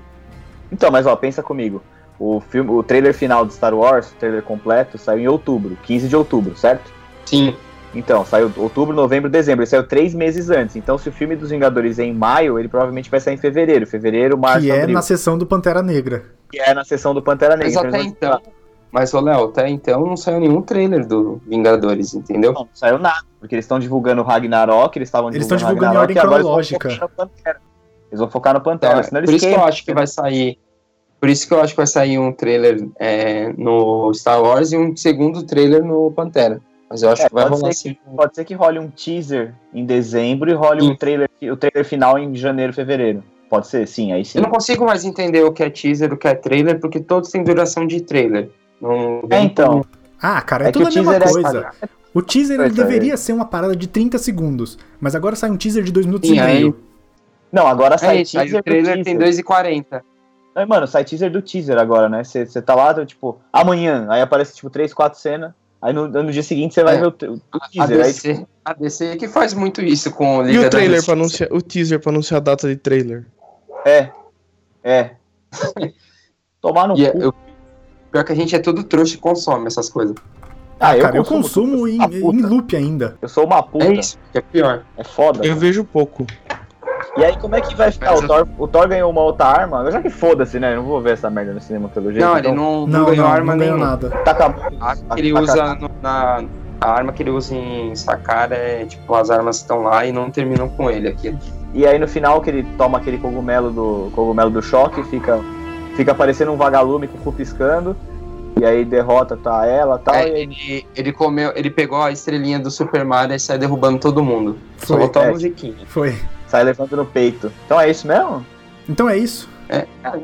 Então, mas ó, pensa comigo. O, filme, o trailer final de Star Wars, o trailer completo, saiu em outubro, 15 de outubro, certo? Sim. Então, saiu outubro, novembro, dezembro. Ele saiu três meses antes. Então, se o filme dos Vingadores é em maio, ele provavelmente vai sair em fevereiro. Fevereiro, março, Que é abril. na sessão do Pantera Negra. Que é na sessão do Pantera Negra. Mas até eles vão então. Mas, ô Léo, até então não saiu nenhum trailer do Vingadores, entendeu? Não, não saiu nada. Porque eles estão divulgando o Ragnarok, eles estavam Eles estão divulgando divulgando em Ragnarok, ordem eles vão cronológica. focar no Pantera. Eles vão focar no Pantera, É, senão por eles isso que eu acho que vai sair. Por isso que eu acho que vai sair um trailer é, no Star Wars e um segundo trailer no Pantera. Mas eu acho É, que vai pode rolar ser sim. que- Pode ser que role um teaser em dezembro e role Sim. um trailer, o trailer final em janeiro, fevereiro. Pode ser? Sim, aí sim. Eu não consigo mais entender o que é teaser, o que é trailer, porque todos têm duração de trailer. Não É, então. Ah, cara, é, É que tudo o a mesma teaser é coisa. O teaser ele é. deveria ser uma parada de 30 segundos, mas agora sai um teaser de 2 minutos Sim, e aí- meio. Não, agora sai É aí teaser o trailer do tem teaser. 2,40. Aí, mano, sai teaser do teaser agora, né? Você tá lá, tipo, amanhã, aí aparece, tipo, três, quatro cenas, aí no, no dia seguinte você vai É. ver o, o A teaser. Aí, DC, a DC que faz muito isso com o E Liga o trailer pra anunciar, o teaser pra anunciar a data de trailer. é, é. Tomar no E é- cu. eu- pior que a gente é tudo trouxa e consome essas coisas. Ah, Cara, eu consumo consumo em, eu uma em puta. loop ainda. Eu sou uma puta. É isso, que é pior. É foda. Eu vejo pouco. E aí, como é que vai ficar? O Thor, o Thor ganhou uma outra arma. Já que foda-se, né? Eu não vou ver essa merda no cinema pelo jeito. Não, então, ele não, não, Não, ganhou não, arma não ganhou nenhuma. nada. Taca, A arma que ele usa no- na. A arma que ele usa em sacar é tipo, as armas estão lá e não terminam com ele aqui. E aí no final que ele toma aquele cogumelo do cogumelo do choque, fica fica parecendo um vagalume com o cu piscando. E aí derrota tá ela, tal, É, e aí ele, ele comeu, ele pegou a estrelinha do Super Mario e sai derrubando todo mundo. Só Foi, botou é. a musiquinha. Foi. Sai levando no peito. Então é isso mesmo? Então é isso. É, cara,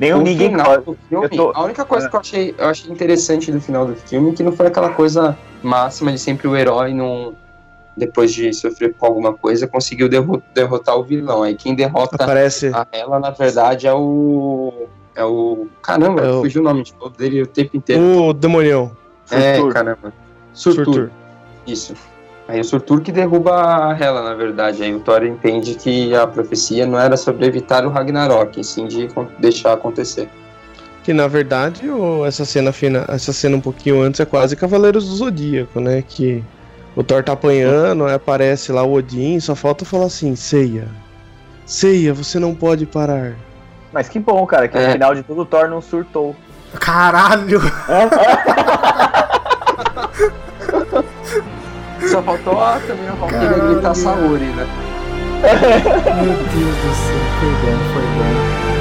Nenhum o ninguém final do filme, tô- A única coisa É. que eu achei, eu achei interessante do final do filme é que não foi aquela coisa máxima de sempre o herói não. Depois de sofrer com alguma coisa, conseguiu derro- derrotar o vilão. Aí quem derrota Aparece. a ela, na verdade, é o. É o. Caramba, É o- fugiu o nome de todo dele o tempo inteiro. O demonião. É, Surtur. caramba. Surtur. Surtur. Isso. Aí o Surtur que derruba a Hela, na verdade. Aí o Thor entende que a profecia não era sobre evitar o Ragnarok, e sim de deixar acontecer. Que na verdade, o- essa cena fina, essa cena um pouquinho antes é quase Cavaleiros do Zodíaco, né? Que o Thor tá apanhando, aí aparece lá o Odin, só falta falar assim, ceia. Ceia, você não pode parar. Mas que bom, cara, que no É. final de tudo o Thor não surtou. Caralho! Só faltou a, também a Valkyria gritar Saori, né? Meu Deus do céu, foi bom, foi bom.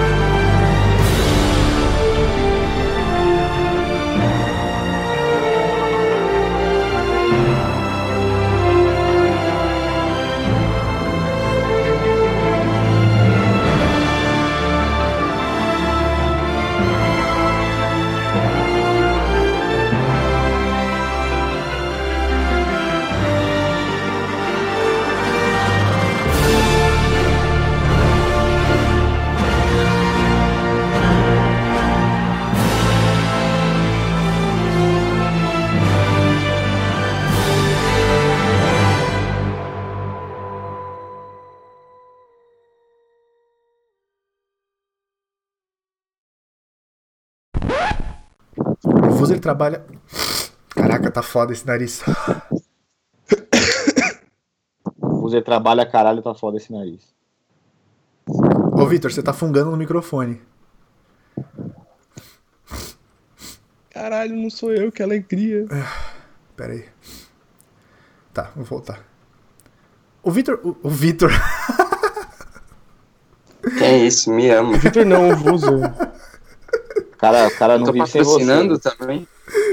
Trabalha. Caraca, tá foda esse nariz. O User trabalha caralho, tá foda esse nariz. Ô, Vitor, você tá fungando no microfone. Caralho, não sou eu, que alegria. Pera aí. Tá, vou voltar. O Vitor. O, o Vitor. Que é isso, me ama. Vitor não, o Vuzer. Cara, o cara não vive sem você. também.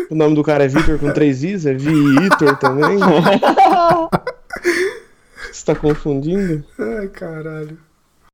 O nome do cara é Vitor com três Is? É Vitor também? Você tá confundindo? Ai, caralho.